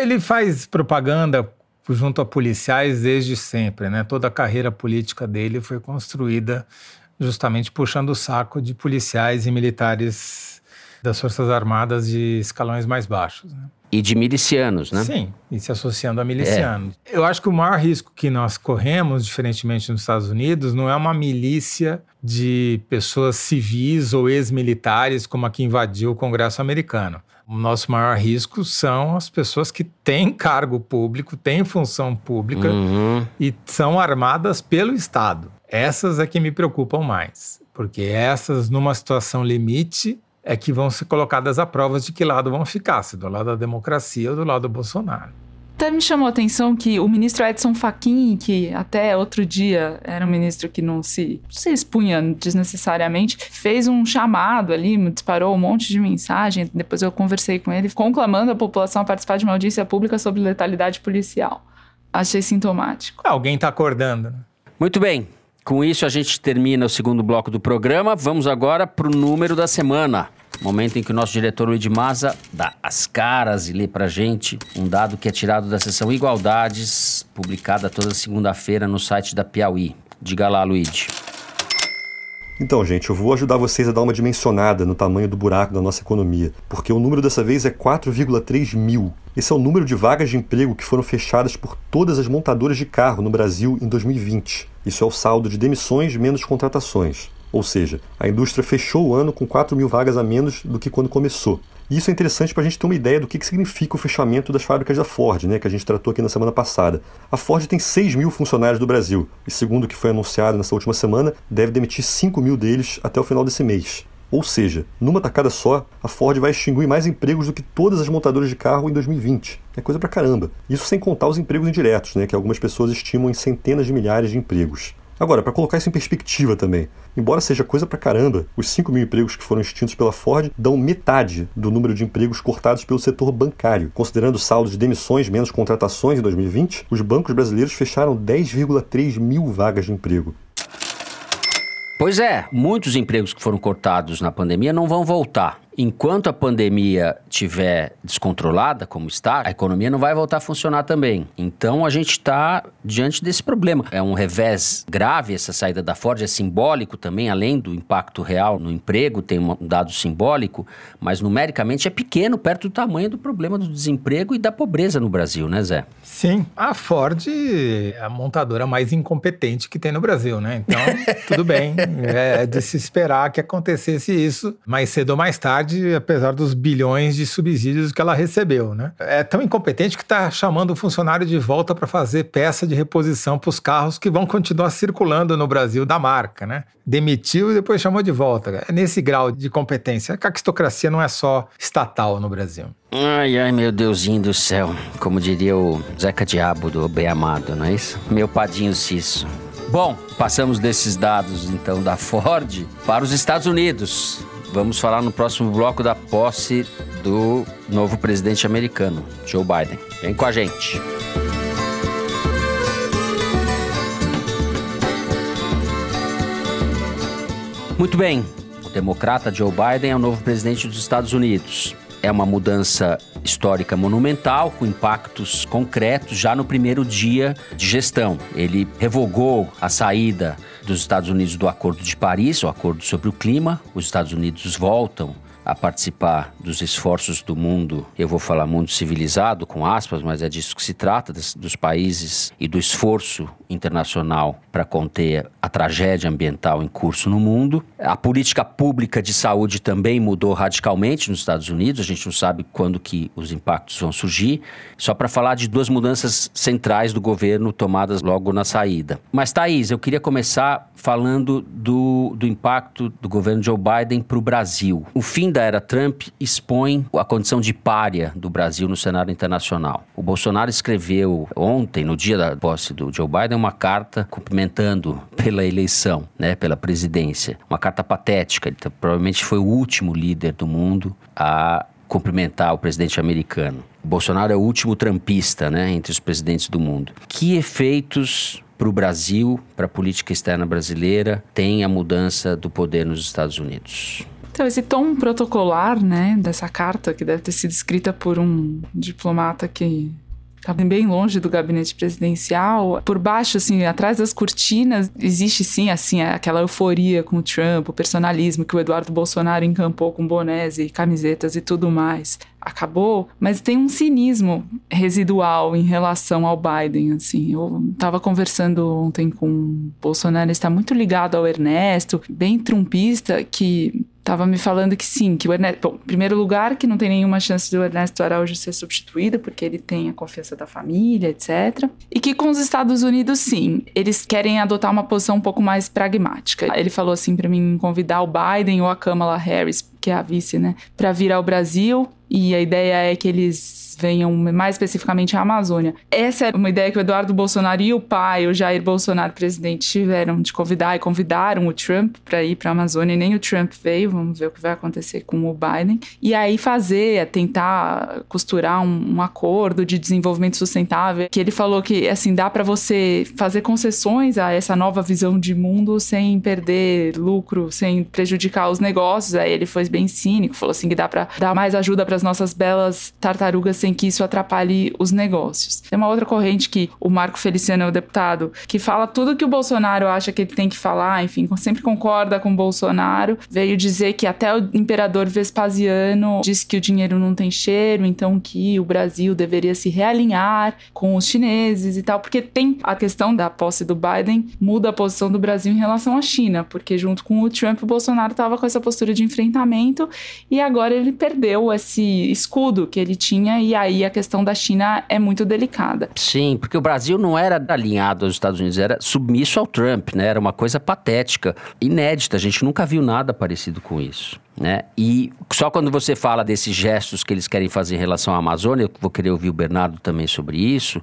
Ele faz propaganda junto a policiais desde sempre, né? Toda a carreira política dele foi construída justamente puxando o saco de policiais e militares das Forças Armadas de escalões mais baixos. Né? E de milicianos, né? Sim, e se associando a milicianos. É. Eu acho que o maior risco que nós corremos, diferentemente nos Estados Unidos, não é uma milícia de pessoas civis ou ex-militares como a que invadiu o Congresso americano. O nosso maior risco são as pessoas que têm cargo público, têm função pública uhum. e são armadas pelo Estado. Essas é que me preocupam mais, porque essas, numa situação limite, é que vão ser colocadas a provas de que lado vão ficar, se do lado da democracia ou do lado do Bolsonaro. Até me chamou a atenção que o ministro Edson Fachin, que até outro dia era um ministro que não se, se expunha desnecessariamente, fez um chamado ali, disparou um monte de mensagem. Depois eu conversei com ele, conclamando a população a participar de uma audiência pública sobre letalidade policial. Achei sintomático. Alguém está acordando. Né? Muito bem. Com isso, a gente termina o segundo bloco do programa. Vamos agora para o número da semana. Momento em que o nosso diretor Luiz Maza dá as caras e lê pra gente um dado que é tirado da sessão Igualdades, publicada toda segunda-feira no site da Piauí. Diga lá, Luiz. Então, gente, eu vou ajudar vocês a dar uma dimensionada no tamanho do buraco da nossa economia, porque o número dessa vez é 4,3 mil. Esse é o número de vagas de emprego que foram fechadas por todas as montadoras de carro no Brasil em 2020. Isso é o saldo de demissões menos contratações. Ou seja, a indústria fechou o ano com 4 mil vagas a menos do que quando começou. Isso é interessante para a gente ter uma ideia do que, que significa o fechamento das fábricas da Ford, né, que a gente tratou aqui na semana passada. A Ford tem 6 mil funcionários do Brasil, e segundo o que foi anunciado nessa última semana, deve demitir 5 mil deles até o final desse mês. Ou seja, numa tacada só, a Ford vai extinguir mais empregos do que todas as montadoras de carro em 2020. É coisa pra caramba. Isso sem contar os empregos indiretos, né, que algumas pessoas estimam em centenas de milhares de empregos. Agora, para colocar isso em perspectiva também, embora seja coisa pra caramba, os 5 mil empregos que foram extintos pela Ford dão metade do número de empregos cortados pelo setor bancário. Considerando o saldo de demissões menos contratações em 2020, os bancos brasileiros fecharam 10,3 mil vagas de emprego. Pois é, muitos empregos que foram cortados na pandemia não vão voltar enquanto a pandemia estiver descontrolada, como está, a economia não vai voltar a funcionar também. Então a gente está diante desse problema. É um revés grave essa saída da Ford, é simbólico também, além do impacto real no emprego, tem um dado simbólico, mas numericamente é pequeno perto do tamanho do problema do desemprego e da pobreza no Brasil, né, Zé? Sim, a Ford é a montadora mais incompetente que tem no Brasil, né? Então, tudo bem, é de se esperar que acontecesse isso mais cedo ou mais tarde apesar dos bilhões de subsídios que ela recebeu, né? É tão incompetente que está chamando o funcionário de volta para fazer peça de reposição para os carros que vão continuar circulando no Brasil da marca, né? Demitiu e depois chamou de volta. É nesse grau de competência. A caquistocracia não é só estatal no Brasil. Ai, ai, meu Deusinho do céu. Como diria o Zeca Diabo do Bem Amado, não é isso? Meu padinho Cisso. Bom, passamos desses dados então da Ford para os Estados Unidos. Vamos falar no próximo bloco da posse do novo presidente americano, Joe Biden. Vem com a gente. Muito bem, o democrata Joe Biden é o novo presidente dos Estados Unidos. É uma mudança histórica monumental, com impactos concretos já no primeiro dia de gestão. Ele revogou a saída dos Estados Unidos do Acordo de Paris, o Acordo sobre o Clima. Os Estados Unidos voltam a participar dos esforços do mundo, eu vou falar mundo civilizado, com aspas, mas é disso que se trata, dos países e do esforço internacional para conter a tragédia ambiental em curso no mundo. A política pública de saúde também mudou radicalmente nos Estados Unidos, a gente não sabe quando que os impactos vão surgir, só para falar de duas mudanças centrais do governo tomadas logo na saída. Mas, Thaís, eu queria começar falando do, do impacto do governo Joe Biden para o Brasil. O fim da era Trump expõe a condição de párea do Brasil no cenário internacional. O Bolsonaro escreveu ontem, no dia da posse do Joe Biden, uma carta cumprimentando pela eleição, né, pela presidência. Uma carta patética. Ele provavelmente foi o último líder do mundo a cumprimentar o presidente americano. Bolsonaro é o último trampista, né, entre os presidentes do mundo. Que efeitos para o Brasil, para a política externa brasileira, tem a mudança do poder nos Estados Unidos? Então, esse tom protocolar, né, dessa carta, que deve ter sido escrita por um diplomata que tá bem longe do gabinete presidencial. Por baixo, assim, atrás das cortinas, existe sim, assim, aquela euforia com o Trump, o personalismo que o Eduardo Bolsonaro encampou com bonés e camisetas e tudo mais. Acabou, mas tem um cinismo residual em relação ao Biden, assim. Eu estava conversando ontem com ele está muito ligado ao Ernesto, bem trumpista, que estava me falando que sim, que o Ernesto. Bom, em primeiro lugar, que não tem nenhuma chance do Ernesto Araújo ser substituído, porque ele tem a confiança da família, etc. E que com os Estados Unidos, sim, eles querem adotar uma posição um pouco mais pragmática. Ele falou assim para mim convidar o Biden ou a Kamala Harris, que é a vice, né, para vir ao Brasil. E a ideia é que eles venham mais especificamente à Amazônia. Essa é uma ideia que o Eduardo Bolsonaro e o pai, o Jair Bolsonaro, presidente, tiveram de convidar e convidaram o Trump para ir para a Amazônia. E nem o Trump veio, vamos ver o que vai acontecer com o Biden. E aí fazer, é tentar costurar um, um acordo de desenvolvimento sustentável, que ele falou que assim dá para você fazer concessões a essa nova visão de mundo sem perder lucro, sem prejudicar os negócios. Aí ele foi bem cínico, falou assim que dá para dar mais ajuda para as nossas belas tartarugas sem que isso atrapalhe os negócios. Tem uma outra corrente que o Marco Feliciano é o deputado, que fala tudo que o Bolsonaro acha que ele tem que falar, enfim, sempre concorda com o Bolsonaro. Veio dizer que até o imperador Vespasiano disse que o dinheiro não tem cheiro, então que o Brasil deveria se realinhar com os chineses e tal, porque tem a questão da posse do Biden muda a posição do Brasil em relação à China, porque junto com o Trump o Bolsonaro estava com essa postura de enfrentamento e agora ele perdeu esse escudo que ele tinha e aí a questão da China é muito delicada. Sim, porque o Brasil não era alinhado aos Estados Unidos, era submisso ao Trump, né? Era uma coisa patética, inédita, a gente nunca viu nada parecido com isso. Né? E só quando você fala desses gestos que eles querem fazer em relação à Amazônia, eu vou querer ouvir o Bernardo também sobre isso.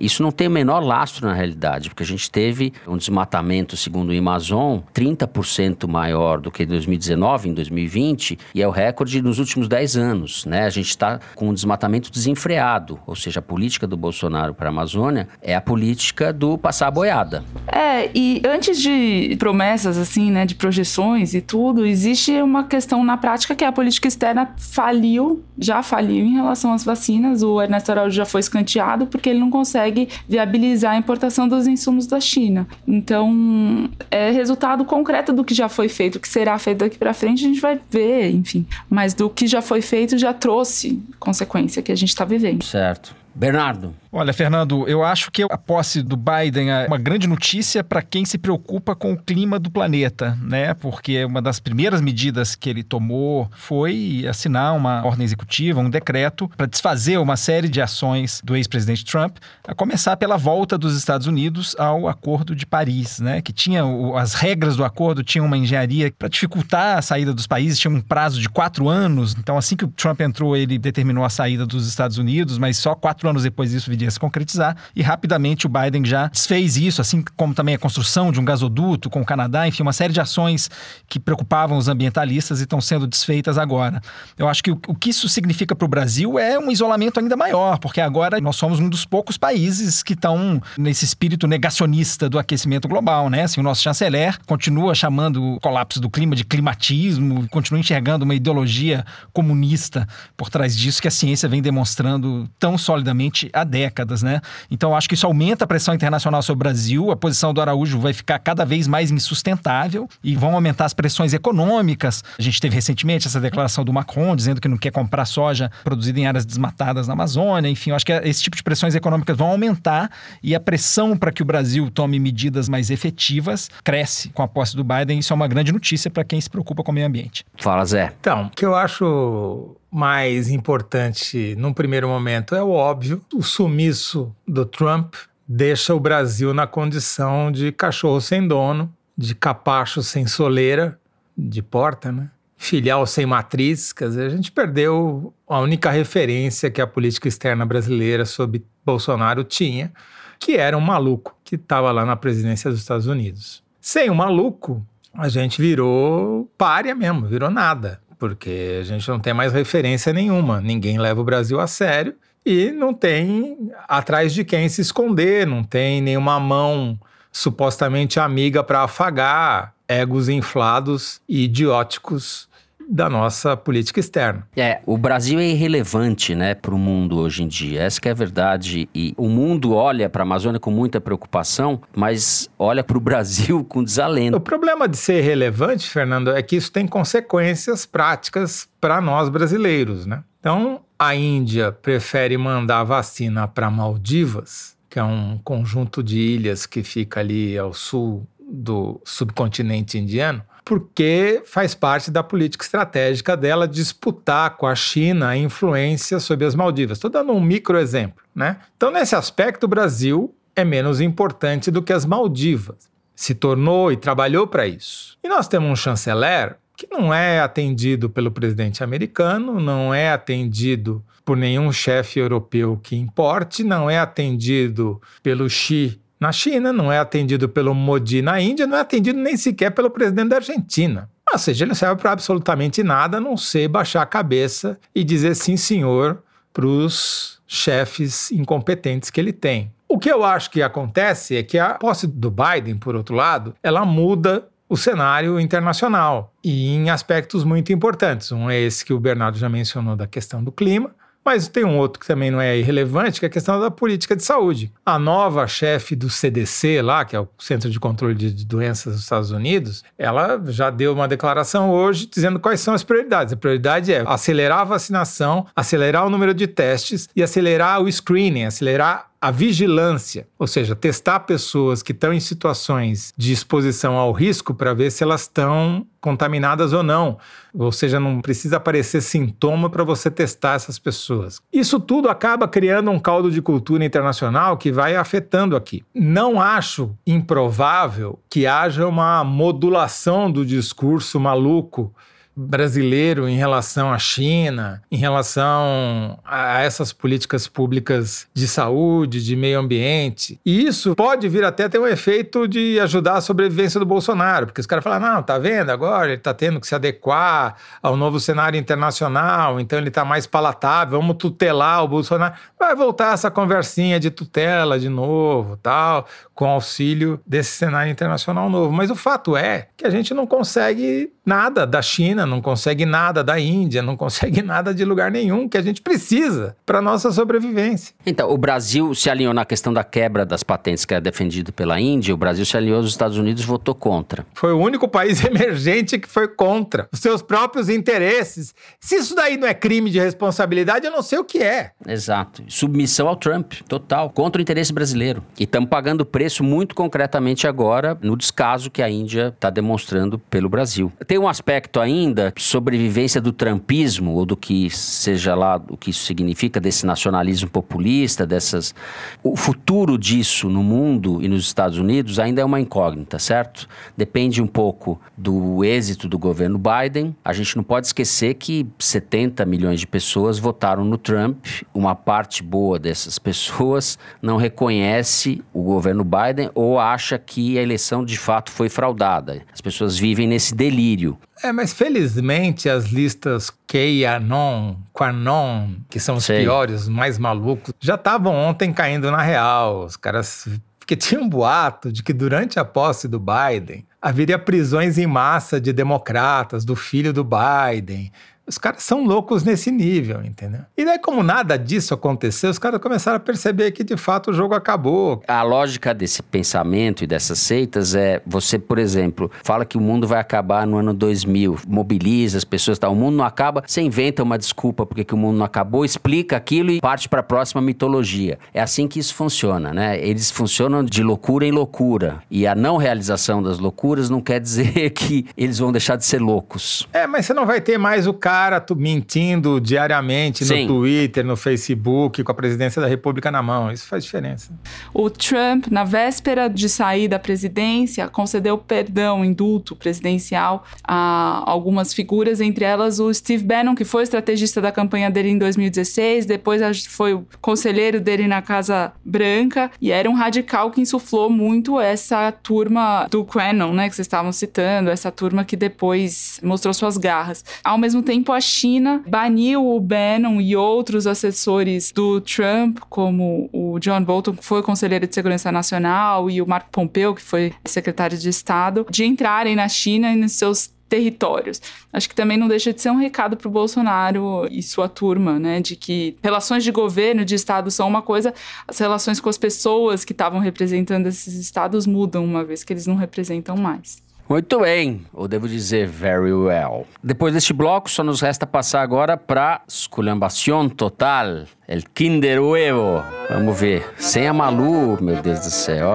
Isso não tem o menor lastro na realidade, porque a gente teve um desmatamento, segundo o Amazon, 30% maior do que em 2019, em 2020, e é o recorde nos últimos 10 anos. Né? A gente está com um desmatamento desenfreado, ou seja, a política do Bolsonaro para a Amazônia é a política do passar a boiada. É, e antes de promessas, assim, né, de projeções e tudo, existe uma questão na prática que a política externa faliu, já faliu em relação às vacinas. O Ernesto Araújo já foi escanteado porque ele não consegue viabilizar a importação dos insumos da China. Então, é resultado concreto do que já foi feito, o que será feito daqui para frente, a gente vai ver, enfim. Mas do que já foi feito já trouxe consequência que a gente está vivendo. Certo. Bernardo. Olha, Fernando, eu acho que a posse do Biden é uma grande notícia para quem se preocupa com o clima do planeta, né? Porque uma das primeiras medidas que ele tomou foi assinar uma ordem executiva, um decreto para desfazer uma série de ações do ex-presidente Trump, a começar pela volta dos Estados Unidos ao Acordo de Paris, né? Que tinha as regras do acordo tinham uma engenharia para dificultar a saída dos países, tinha um prazo de quatro anos. Então, assim que o Trump entrou, ele determinou a saída dos Estados Unidos, mas só quatro anos depois disso viria se concretizar. E rapidamente o Biden já desfez isso, assim como também a construção de um gasoduto com o Canadá, enfim, uma série de ações que preocupavam os ambientalistas e estão sendo desfeitas agora. Eu acho que o, o que isso significa para o Brasil é um isolamento ainda maior, porque agora nós somos um dos poucos países que estão nesse espírito negacionista do aquecimento global, né? Assim, o nosso chanceler continua chamando o colapso do clima de climatismo, continua enxergando uma ideologia comunista por trás disso que a ciência vem demonstrando tão solidamente há décadas, né? Então acho que isso aumenta a pressão internacional sobre o Brasil, a posição do Araújo vai ficar cada vez mais insustentável e vão aumentar as pressões econômicas. A gente teve recentemente essa declaração do Macron dizendo que não quer comprar soja produzida em áreas desmatadas na Amazônia. Enfim, eu acho que esse tipo de pressões econômicas vão aumentar e a pressão para que o Brasil tome medidas mais efetivas cresce com a posse do Biden. Isso é uma grande notícia para quem se preocupa com o meio ambiente. Fala, Zé. Então, o que eu acho mais importante num primeiro momento é o óbvio: o sumiço do Trump deixa o Brasil na condição de cachorro sem dono, de capacho sem soleira, de porta, né? Filial sem matriz, quer dizer, a gente perdeu a única referência que a política externa brasileira sob Bolsonaro tinha, que era um maluco que estava lá na presidência dos Estados Unidos. Sem o maluco, a gente virou párea mesmo, virou nada porque a gente não tem mais referência nenhuma, ninguém leva o Brasil a sério e não tem atrás de quem se esconder, não tem nenhuma mão supostamente amiga para afagar egos inflados e idióticos da nossa política externa. É, o Brasil é irrelevante, né, para o mundo hoje em dia. Essa é a verdade. E o mundo olha para a Amazônia com muita preocupação, mas olha para o Brasil com desalento. O problema de ser irrelevante, Fernando, é que isso tem consequências práticas para nós brasileiros, né? Então, a Índia prefere mandar vacina para Maldivas, que é um conjunto de ilhas que fica ali ao sul do subcontinente indiano, porque faz parte da política estratégica dela disputar com a China a influência sobre as Maldivas. Estou dando um micro exemplo, né? Então, nesse aspecto, o Brasil é menos importante do que as Maldivas. Se tornou e trabalhou para isso. E nós temos um chanceler que não é atendido pelo presidente americano, não é atendido por nenhum chefe europeu que importe, não é atendido pelo Xi na China, não é atendido pelo Modi na Índia, não é atendido nem sequer pelo presidente da Argentina. Ou seja, ele não serve para absolutamente nada, a não ser baixar a cabeça e dizer sim, senhor, para os chefes incompetentes que ele tem. O que eu acho que acontece é que a posse do Biden, por outro lado, ela muda o cenário internacional e em aspectos muito importantes. Um é esse que o Bernardo já mencionou da questão do clima, mas tem um outro que também não é irrelevante, que é a questão da política de saúde. A nova chefe do CDC lá, que é o Centro de Controle de Doenças dos Estados Unidos, ela já deu uma declaração hoje dizendo quais são as prioridades. A prioridade é acelerar a vacinação, acelerar o número de testes e acelerar o screening, acelerar a vigilância, ou seja, testar pessoas que estão em situações de exposição ao risco para ver se elas estão contaminadas ou não. Ou seja, não precisa aparecer sintoma para você testar essas pessoas. Isso tudo acaba criando um caldo de cultura internacional que vai afetando aqui. Não acho improvável que haja uma modulação do discurso maluco brasileiro em relação à China, em relação a essas políticas públicas de saúde, de meio ambiente. E isso pode vir até ter um efeito de ajudar a sobrevivência do Bolsonaro, porque os caras falam: não, tá vendo agora? Ele tá tendo que se adequar ao novo cenário internacional, então ele tá mais palatável, vamos tutelar o Bolsonaro. Vai voltar essa conversinha de tutela de novo, tal, com auxílio desse cenário internacional novo. Mas o fato é que a gente não consegue nada da China, não consegue nada da Índia, não consegue nada de lugar nenhum que a gente precisa para nossa sobrevivência. Então, o Brasil se alinhou na questão da quebra das patentes que era defendido pela Índia, o Brasil se alinhou, os Estados Unidos votou contra. Foi o único país emergente que foi contra os seus próprios interesses. Se isso daí não é crime de responsabilidade, eu não sei o que é. Exato. Submissão ao Trump, total, contra o interesse brasileiro. E estamos pagando preço muito concretamente agora no descaso que a Índia está demonstrando pelo Brasil. Tem um aspecto ainda, sobrevivência do trumpismo, ou do que seja lá o que isso significa, desse nacionalismo populista, dessas. O futuro disso no mundo e nos Estados Unidos ainda é uma incógnita, certo? Depende um pouco do êxito do governo Biden. A gente não pode esquecer que 70 milhões de pessoas votaram no Trump. Uma parte boa dessas pessoas não reconhece o governo Biden ou acha que a eleição de fato foi fraudada. As pessoas vivem nesse delírio. É, mas felizmente as listas QAnon, Quanon, que são os Sei. piores, os mais malucos, já estavam ontem caindo na real. Os caras. Porque tinha um boato de que durante a posse do Biden haveria prisões em massa de democratas, do filho do Biden. Os caras são loucos nesse nível, entendeu? E daí, como nada disso aconteceu, os caras começaram a perceber que de fato o jogo acabou. A lógica desse pensamento e dessas seitas é você, por exemplo, fala que o mundo vai acabar no ano 2000, mobiliza as pessoas, tá? o mundo não acaba, você inventa uma desculpa porque que o mundo não acabou, explica aquilo e parte para a próxima mitologia. É assim que isso funciona, né? Eles funcionam de loucura em loucura. E a não realização das loucuras não quer dizer que eles vão deixar de ser loucos. É, mas você não vai ter mais o cara tu- mentindo diariamente Sim. no Twitter, no Facebook, com a presidência da República na mão. Isso faz diferença. O Trump, na véspera de sair da presidência, concedeu perdão, indulto presidencial a algumas figuras, entre elas o Steve Bannon, que foi estrategista da campanha dele em 2016, depois foi o conselheiro dele na Casa Branca, e era um radical que insuflou muito essa turma do Quanon, né, que vocês estavam citando, essa turma que depois mostrou suas garras. Ao mesmo tempo, a China baniu o Bannon e outros assessores do Trump, como o John Bolton, que foi conselheiro de segurança nacional, e o Marco Pompeo, que foi secretário de Estado, de entrarem na China e nos seus territórios. Acho que também não deixa de ser um recado para o Bolsonaro e sua turma, né, de que relações de governo, de Estado são uma coisa, as relações com as pessoas que estavam representando esses estados mudam uma vez que eles não representam mais. Muito bem, ou devo dizer very well. Depois deste bloco, só nos resta passar agora para esculhambação total. El Kinder Huevo. Vamos ver. Sem a Malu, meu Deus do céu.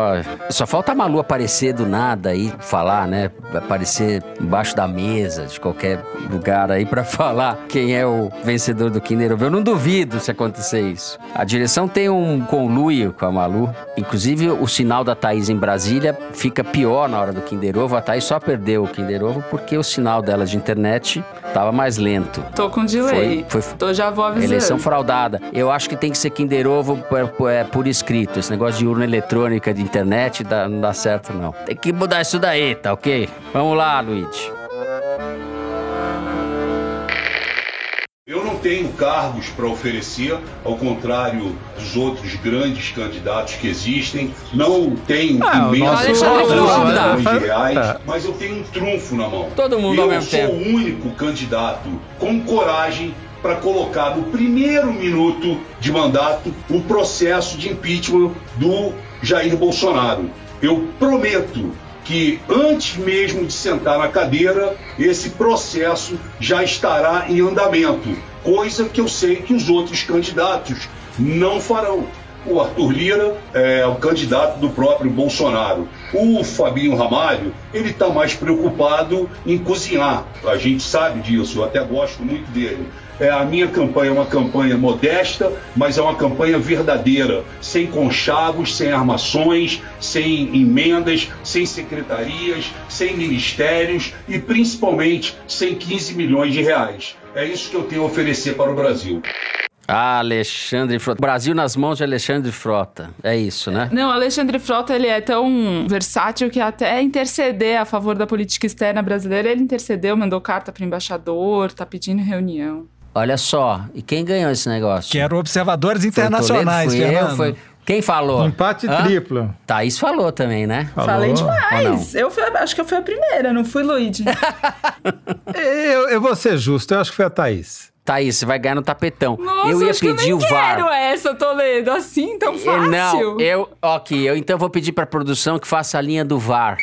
Só falta a Malu aparecer do nada aí, falar, né? Aparecer embaixo da mesa, de qualquer lugar aí, para falar quem é o vencedor do Kinder Ovo. Eu não duvido se acontecer isso. A direção tem um conluio com a Malu. Inclusive, o sinal da Thaís em Brasília fica pior na hora do Kinder Ovo. A Thaís só perdeu o Kinder Ovo porque o sinal dela de internet tava mais lento. Tô com delay. Foi, foi Tô já vou avisando. Eleição fraudada. Eu acho que tem que ser Kinder Ovo por, por, é, por escrito. Esse negócio de urna eletrônica de internet dá, não dá certo, não. Tem que mudar isso daí, tá ok? Vamos lá, Luigi. Tenho cargos para oferecer, ao contrário dos outros grandes candidatos que existem. Não tenho ah, imensos milhões de reais, mas eu tenho um trunfo na mão. Todo mundo eu ao mesmo tempo. Eu sou o único candidato com coragem para colocar no primeiro minuto de mandato o processo de impeachment do Jair Bolsonaro. Eu prometo que antes mesmo de sentar na cadeira, esse processo já estará em andamento, coisa que eu sei que os outros candidatos não farão. O Arthur Lira é o candidato do próprio Bolsonaro. O Fabinho Ramalho, ele está mais preocupado em cozinhar. A gente sabe disso, eu até gosto muito dele. É, a minha campanha é uma campanha modesta, mas é uma campanha verdadeira, sem conchavos, sem armações, sem emendas, sem secretarias, sem ministérios e principalmente sem 15 milhões de reais. É isso que eu tenho a oferecer para o Brasil. Alexandre Frota. Brasil nas mãos de Alexandre Frota. É isso, né? Não, Alexandre Frota ele é tão versátil que até interceder a favor da política externa brasileira, ele intercedeu, mandou carta para o embaixador, tá pedindo reunião. Olha só, e quem ganhou esse negócio? Quero observadores internacionais, foi Toledo, fui eu, foi... Quem falou? Empate Hã? triplo. Thaís falou também, né? Falou. Falei demais. Eu fui, acho que eu fui a primeira, não fui Luigi. eu, eu vou ser justo, eu acho que foi a Thaís. Thaís, você vai ganhar no tapetão. Nossa, eu ia pedir eu o VAR. quero essa, Toledo, assim tão fácil. Não, eu, ok, eu então vou pedir pra produção que faça a linha do VAR.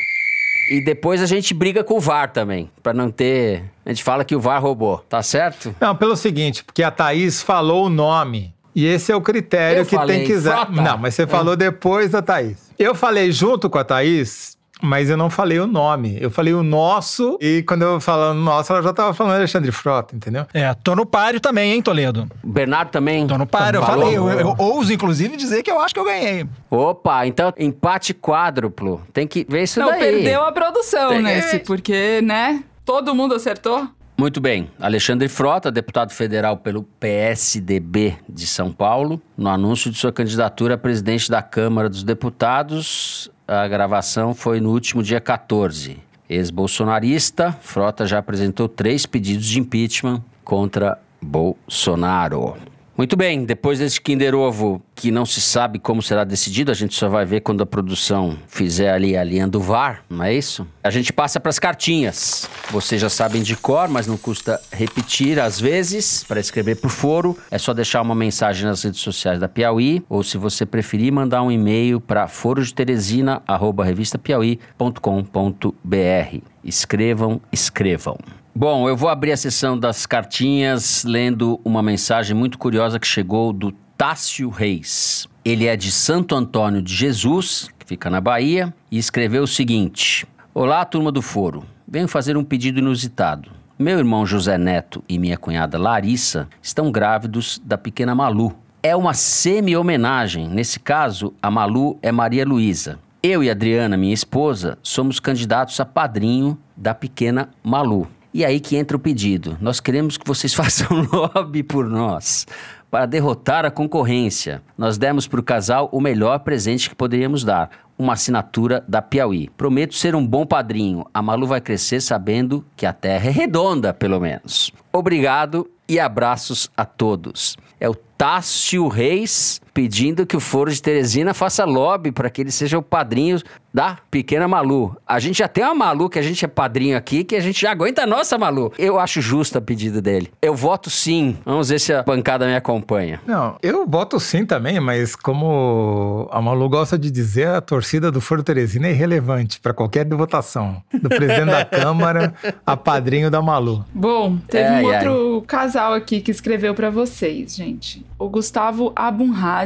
E depois a gente briga com o VAR também, para não ter. A gente fala que o VAR roubou, tá certo? Não, pelo seguinte, porque a Thaís falou o nome. E esse é o critério eu que falei, tem que usar. Não, mas você é. falou depois da Thaís. Eu falei junto com a Thaís mas eu não falei o nome. Eu falei o nosso, e quando eu falando nosso, ela já tava falando Alexandre Frota, entendeu? É, tô no páreo também, hein, Toledo? Bernardo também? Tô no páreo, eu falei. Eu, eu, ouso, inclusive, dizer que eu acho que eu ganhei. Opa, então empate quádruplo. Tem que ver isso não, daí. Não, perdeu a produção Tem... nesse, porque, né, todo mundo acertou. Muito bem. Alexandre Frota, deputado federal pelo PSDB de São Paulo, no anúncio de sua candidatura a presidente da Câmara dos Deputados, a gravação foi no último dia 14. Ex-bolsonarista, Frota já apresentou três pedidos de impeachment contra Bolsonaro. Muito bem, depois desse Kinder Ovo que não se sabe como será decidido, a gente só vai ver quando a produção fizer ali a linha do VAR, não é isso? A gente passa para as cartinhas. Vocês já sabem de cor, mas não custa repetir às vezes. Para escrever por foro, é só deixar uma mensagem nas redes sociais da Piauí, ou se você preferir, mandar um e-mail para forodeteresina.revistapiauí.com.br. Escrevam, escrevam. Bom, eu vou abrir a sessão das cartinhas lendo uma mensagem muito curiosa que chegou do Tássio Reis. Ele é de Santo Antônio de Jesus, que fica na Bahia, e escreveu o seguinte: Olá, turma do Foro. Venho fazer um pedido inusitado. Meu irmão José Neto e minha cunhada Larissa estão grávidos da pequena Malu. É uma semi-homenagem. Nesse caso, a Malu é Maria Luísa. Eu e Adriana, minha esposa, somos candidatos a padrinho da pequena Malu. E aí que entra o pedido. Nós queremos que vocês façam lobby por nós para derrotar a concorrência. Nós demos para o casal o melhor presente que poderíamos dar, uma assinatura da Piauí. Prometo ser um bom padrinho. A Malu vai crescer sabendo que a terra é redonda, pelo menos. Obrigado e abraços a todos. É o Tássio Reis pedindo que o Foro de Teresina faça lobby para que ele seja o padrinho da pequena Malu. A gente já tem uma Malu que a gente é padrinho aqui, que a gente já aguenta a nossa Malu. Eu acho justo a pedida dele. Eu voto sim. Vamos ver se a bancada me acompanha. Não, eu voto sim também, mas como a Malu gosta de dizer, a torcida do Foro Teresina é irrelevante para qualquer votação. Do presidente da Câmara a padrinho da Malu. Bom, teve ai, um outro ai. casal aqui que escreveu para vocês, gente. O Gustavo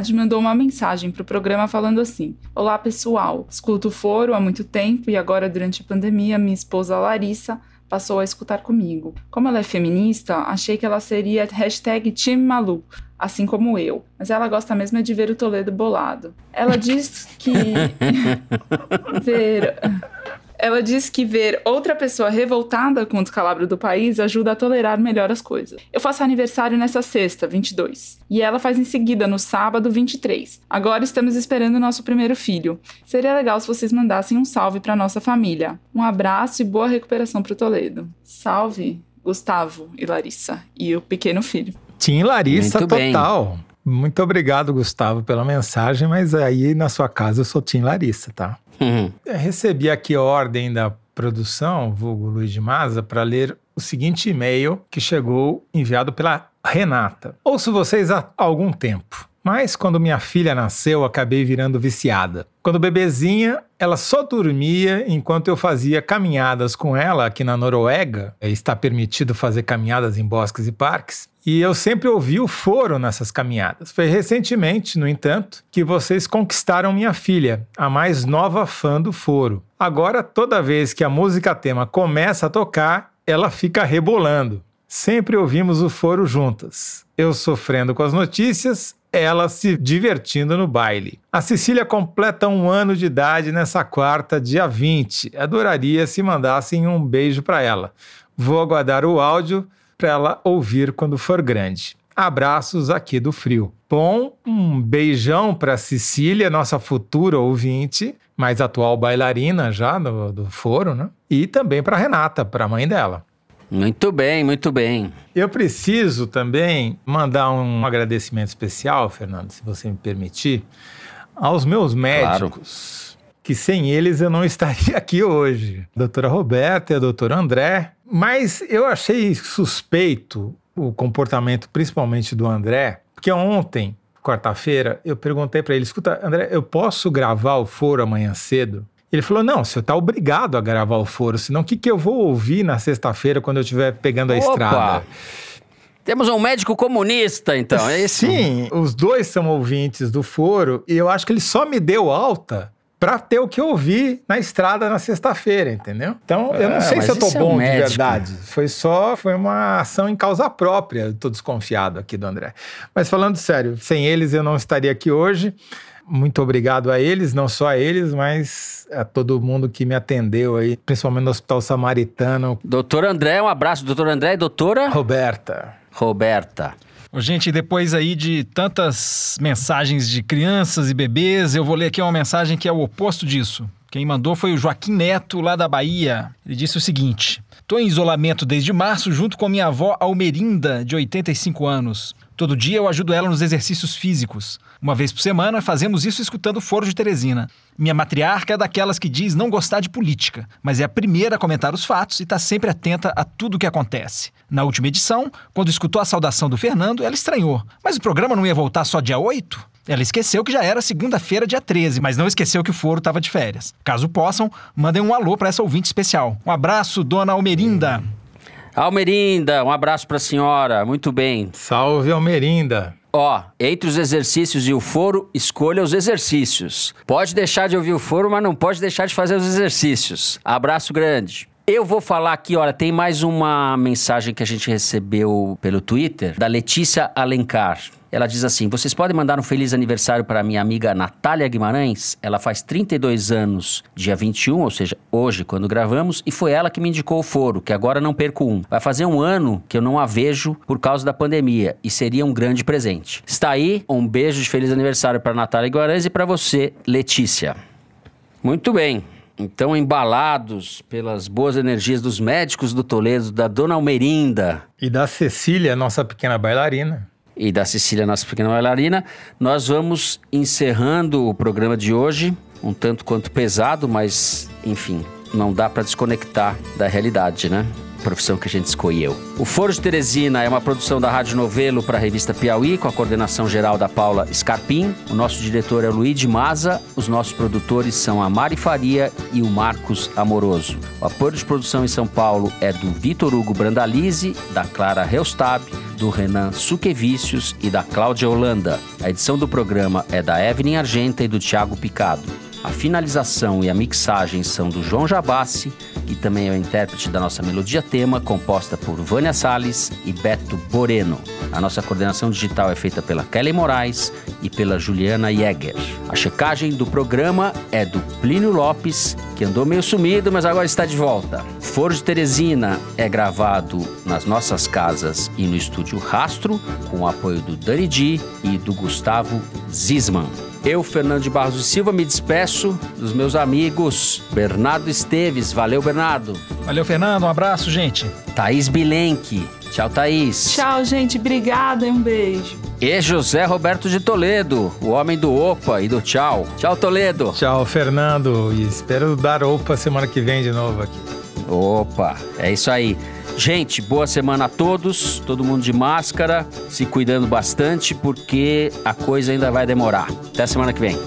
Abunhad mandou uma mensagem pro programa falando assim: Olá, pessoal. Escuto foro há muito tempo e agora, durante a pandemia, minha esposa Larissa passou a escutar comigo. Como ela é feminista, achei que ela seria hashtag Malu, assim como eu. Mas ela gosta mesmo é de ver o Toledo bolado. Ela diz que ver ela diz que ver outra pessoa revoltada com o descalabro do país ajuda a tolerar melhor as coisas. Eu faço aniversário nessa sexta, 22, e ela faz em seguida no sábado, 23. Agora estamos esperando o nosso primeiro filho. Seria legal se vocês mandassem um salve para nossa família. Um abraço e boa recuperação para Toledo. Salve, Gustavo e Larissa e o pequeno filho. Tim Larissa Muito total. Bem. Muito obrigado, Gustavo, pela mensagem, mas aí na sua casa eu sou Tim Larissa, tá? Uhum. Recebi aqui a ordem da produção, vulgo Luiz de Maza, para ler o seguinte e-mail que chegou enviado pela Renata. Ouço vocês há algum tempo. Mas quando minha filha nasceu, acabei virando viciada. Quando bebezinha, ela só dormia enquanto eu fazia caminhadas com ela aqui na Noruega. Está permitido fazer caminhadas em bosques e parques. E eu sempre ouvi o foro nessas caminhadas. Foi recentemente, no entanto, que vocês conquistaram minha filha, a mais nova fã do foro. Agora, toda vez que a música tema começa a tocar, ela fica rebolando. Sempre ouvimos o foro juntas. Eu sofrendo com as notícias, ela se divertindo no baile. A Cecília completa um ano de idade nessa quarta, dia 20. Adoraria se mandassem um beijo para ela. Vou aguardar o áudio para ela ouvir quando for grande. Abraços aqui do Frio. Bom, um beijão para Cecília, nossa futura ouvinte, mais atual bailarina já do, do foro, né? E também para Renata, para a mãe dela. Muito bem, muito bem. Eu preciso também mandar um agradecimento especial, Fernando, se você me permitir, aos meus médicos, claro. que sem eles eu não estaria aqui hoje. A doutora Roberta e a doutora André, mas eu achei suspeito o comportamento, principalmente do André, porque ontem, quarta-feira, eu perguntei para ele: escuta, André, eu posso gravar o foro amanhã cedo? Ele falou: não, você está obrigado a gravar o foro, senão o que, que eu vou ouvir na sexta-feira quando eu estiver pegando a Opa! estrada? Temos um médico comunista, então, é isso? Sim, os dois são ouvintes do foro e eu acho que ele só me deu alta para ter o que eu ouvi na estrada na sexta-feira, entendeu? Então, eu não é, sei se eu tô bom é um de verdade. Foi só, foi uma ação em causa própria. Tô desconfiado aqui do André. Mas falando sério, sem eles eu não estaria aqui hoje. Muito obrigado a eles, não só a eles, mas a todo mundo que me atendeu aí, principalmente no Hospital Samaritano. Doutor André, um abraço. Doutor André e doutora? Roberta. Roberta. Gente, depois aí de tantas mensagens de crianças e bebês, eu vou ler aqui uma mensagem que é o oposto disso. Quem mandou foi o Joaquim Neto, lá da Bahia. Ele disse o seguinte: Estou em isolamento desde março junto com minha avó Almerinda, de 85 anos. Todo dia eu ajudo ela nos exercícios físicos. Uma vez por semana fazemos isso escutando o Foro de Teresina. Minha matriarca é daquelas que diz não gostar de política, mas é a primeira a comentar os fatos e está sempre atenta a tudo o que acontece. Na última edição, quando escutou a saudação do Fernando, ela estranhou. Mas o programa não ia voltar só dia 8? Ela esqueceu que já era segunda-feira, dia 13, mas não esqueceu que o foro estava de férias. Caso possam, mandem um alô para essa ouvinte especial. Um abraço, dona Almerinda. Almerinda, um abraço para a senhora. Muito bem. Salve, Almerinda. Ó, entre os exercícios e o foro, escolha os exercícios. Pode deixar de ouvir o foro, mas não pode deixar de fazer os exercícios. Abraço grande. Eu vou falar aqui, olha, tem mais uma mensagem que a gente recebeu pelo Twitter da Letícia Alencar. Ela diz assim: Vocês podem mandar um feliz aniversário para minha amiga Natália Guimarães? Ela faz 32 anos, dia 21, ou seja, hoje, quando gravamos, e foi ela que me indicou o foro, que agora não perco um. Vai fazer um ano que eu não a vejo por causa da pandemia e seria um grande presente. Está aí, um beijo de feliz aniversário para Natália Guimarães e para você, Letícia. Muito bem. Então, embalados pelas boas energias dos médicos do Toledo, da dona Almerinda. E da Cecília, nossa pequena bailarina. e da Cecília, nossa pequena bailarina. Nós vamos encerrando o programa de hoje, um tanto quanto pesado, mas enfim, não dá para desconectar da realidade, né? Profissão que a gente escolheu. O Foro de Teresina é uma produção da Rádio Novelo para a revista Piauí, com a coordenação geral da Paula Scarpim. O nosso diretor é o Luiz de Maza. Os nossos produtores são a Mari Faria e o Marcos Amoroso. O apoio de produção em São Paulo é do Vitor Hugo Brandalize, da Clara Reustab, do Renan Suquevicius e da Cláudia Holanda. A edição do programa é da Evelyn Argenta e do Thiago Picado. A finalização e a mixagem são do João Jabassi, que também é o intérprete da nossa melodia tema, composta por Vânia Salles e Beto Boreno. A nossa coordenação digital é feita pela Kelly Moraes e pela Juliana Jäger. A checagem do programa é do Plínio Lopes, que andou meio sumido, mas agora está de volta. Foro de Teresina é gravado nas nossas casas e no estúdio Rastro, com o apoio do Dani Di e do Gustavo Zisman. Eu, Fernando de Barros e Silva, me despeço dos meus amigos Bernardo Esteves. Valeu, Bernardo. Valeu, Fernando. Um abraço, gente. Thaís Bilenque. Tchau, Thaís. Tchau, gente. Obrigada e um beijo. E José Roberto de Toledo, o homem do Opa e do Tchau. Tchau, Toledo. Tchau, Fernando. E espero dar Opa semana que vem de novo aqui. Opa, é isso aí. Gente, boa semana a todos, todo mundo de máscara, se cuidando bastante porque a coisa ainda vai demorar. Até semana que vem.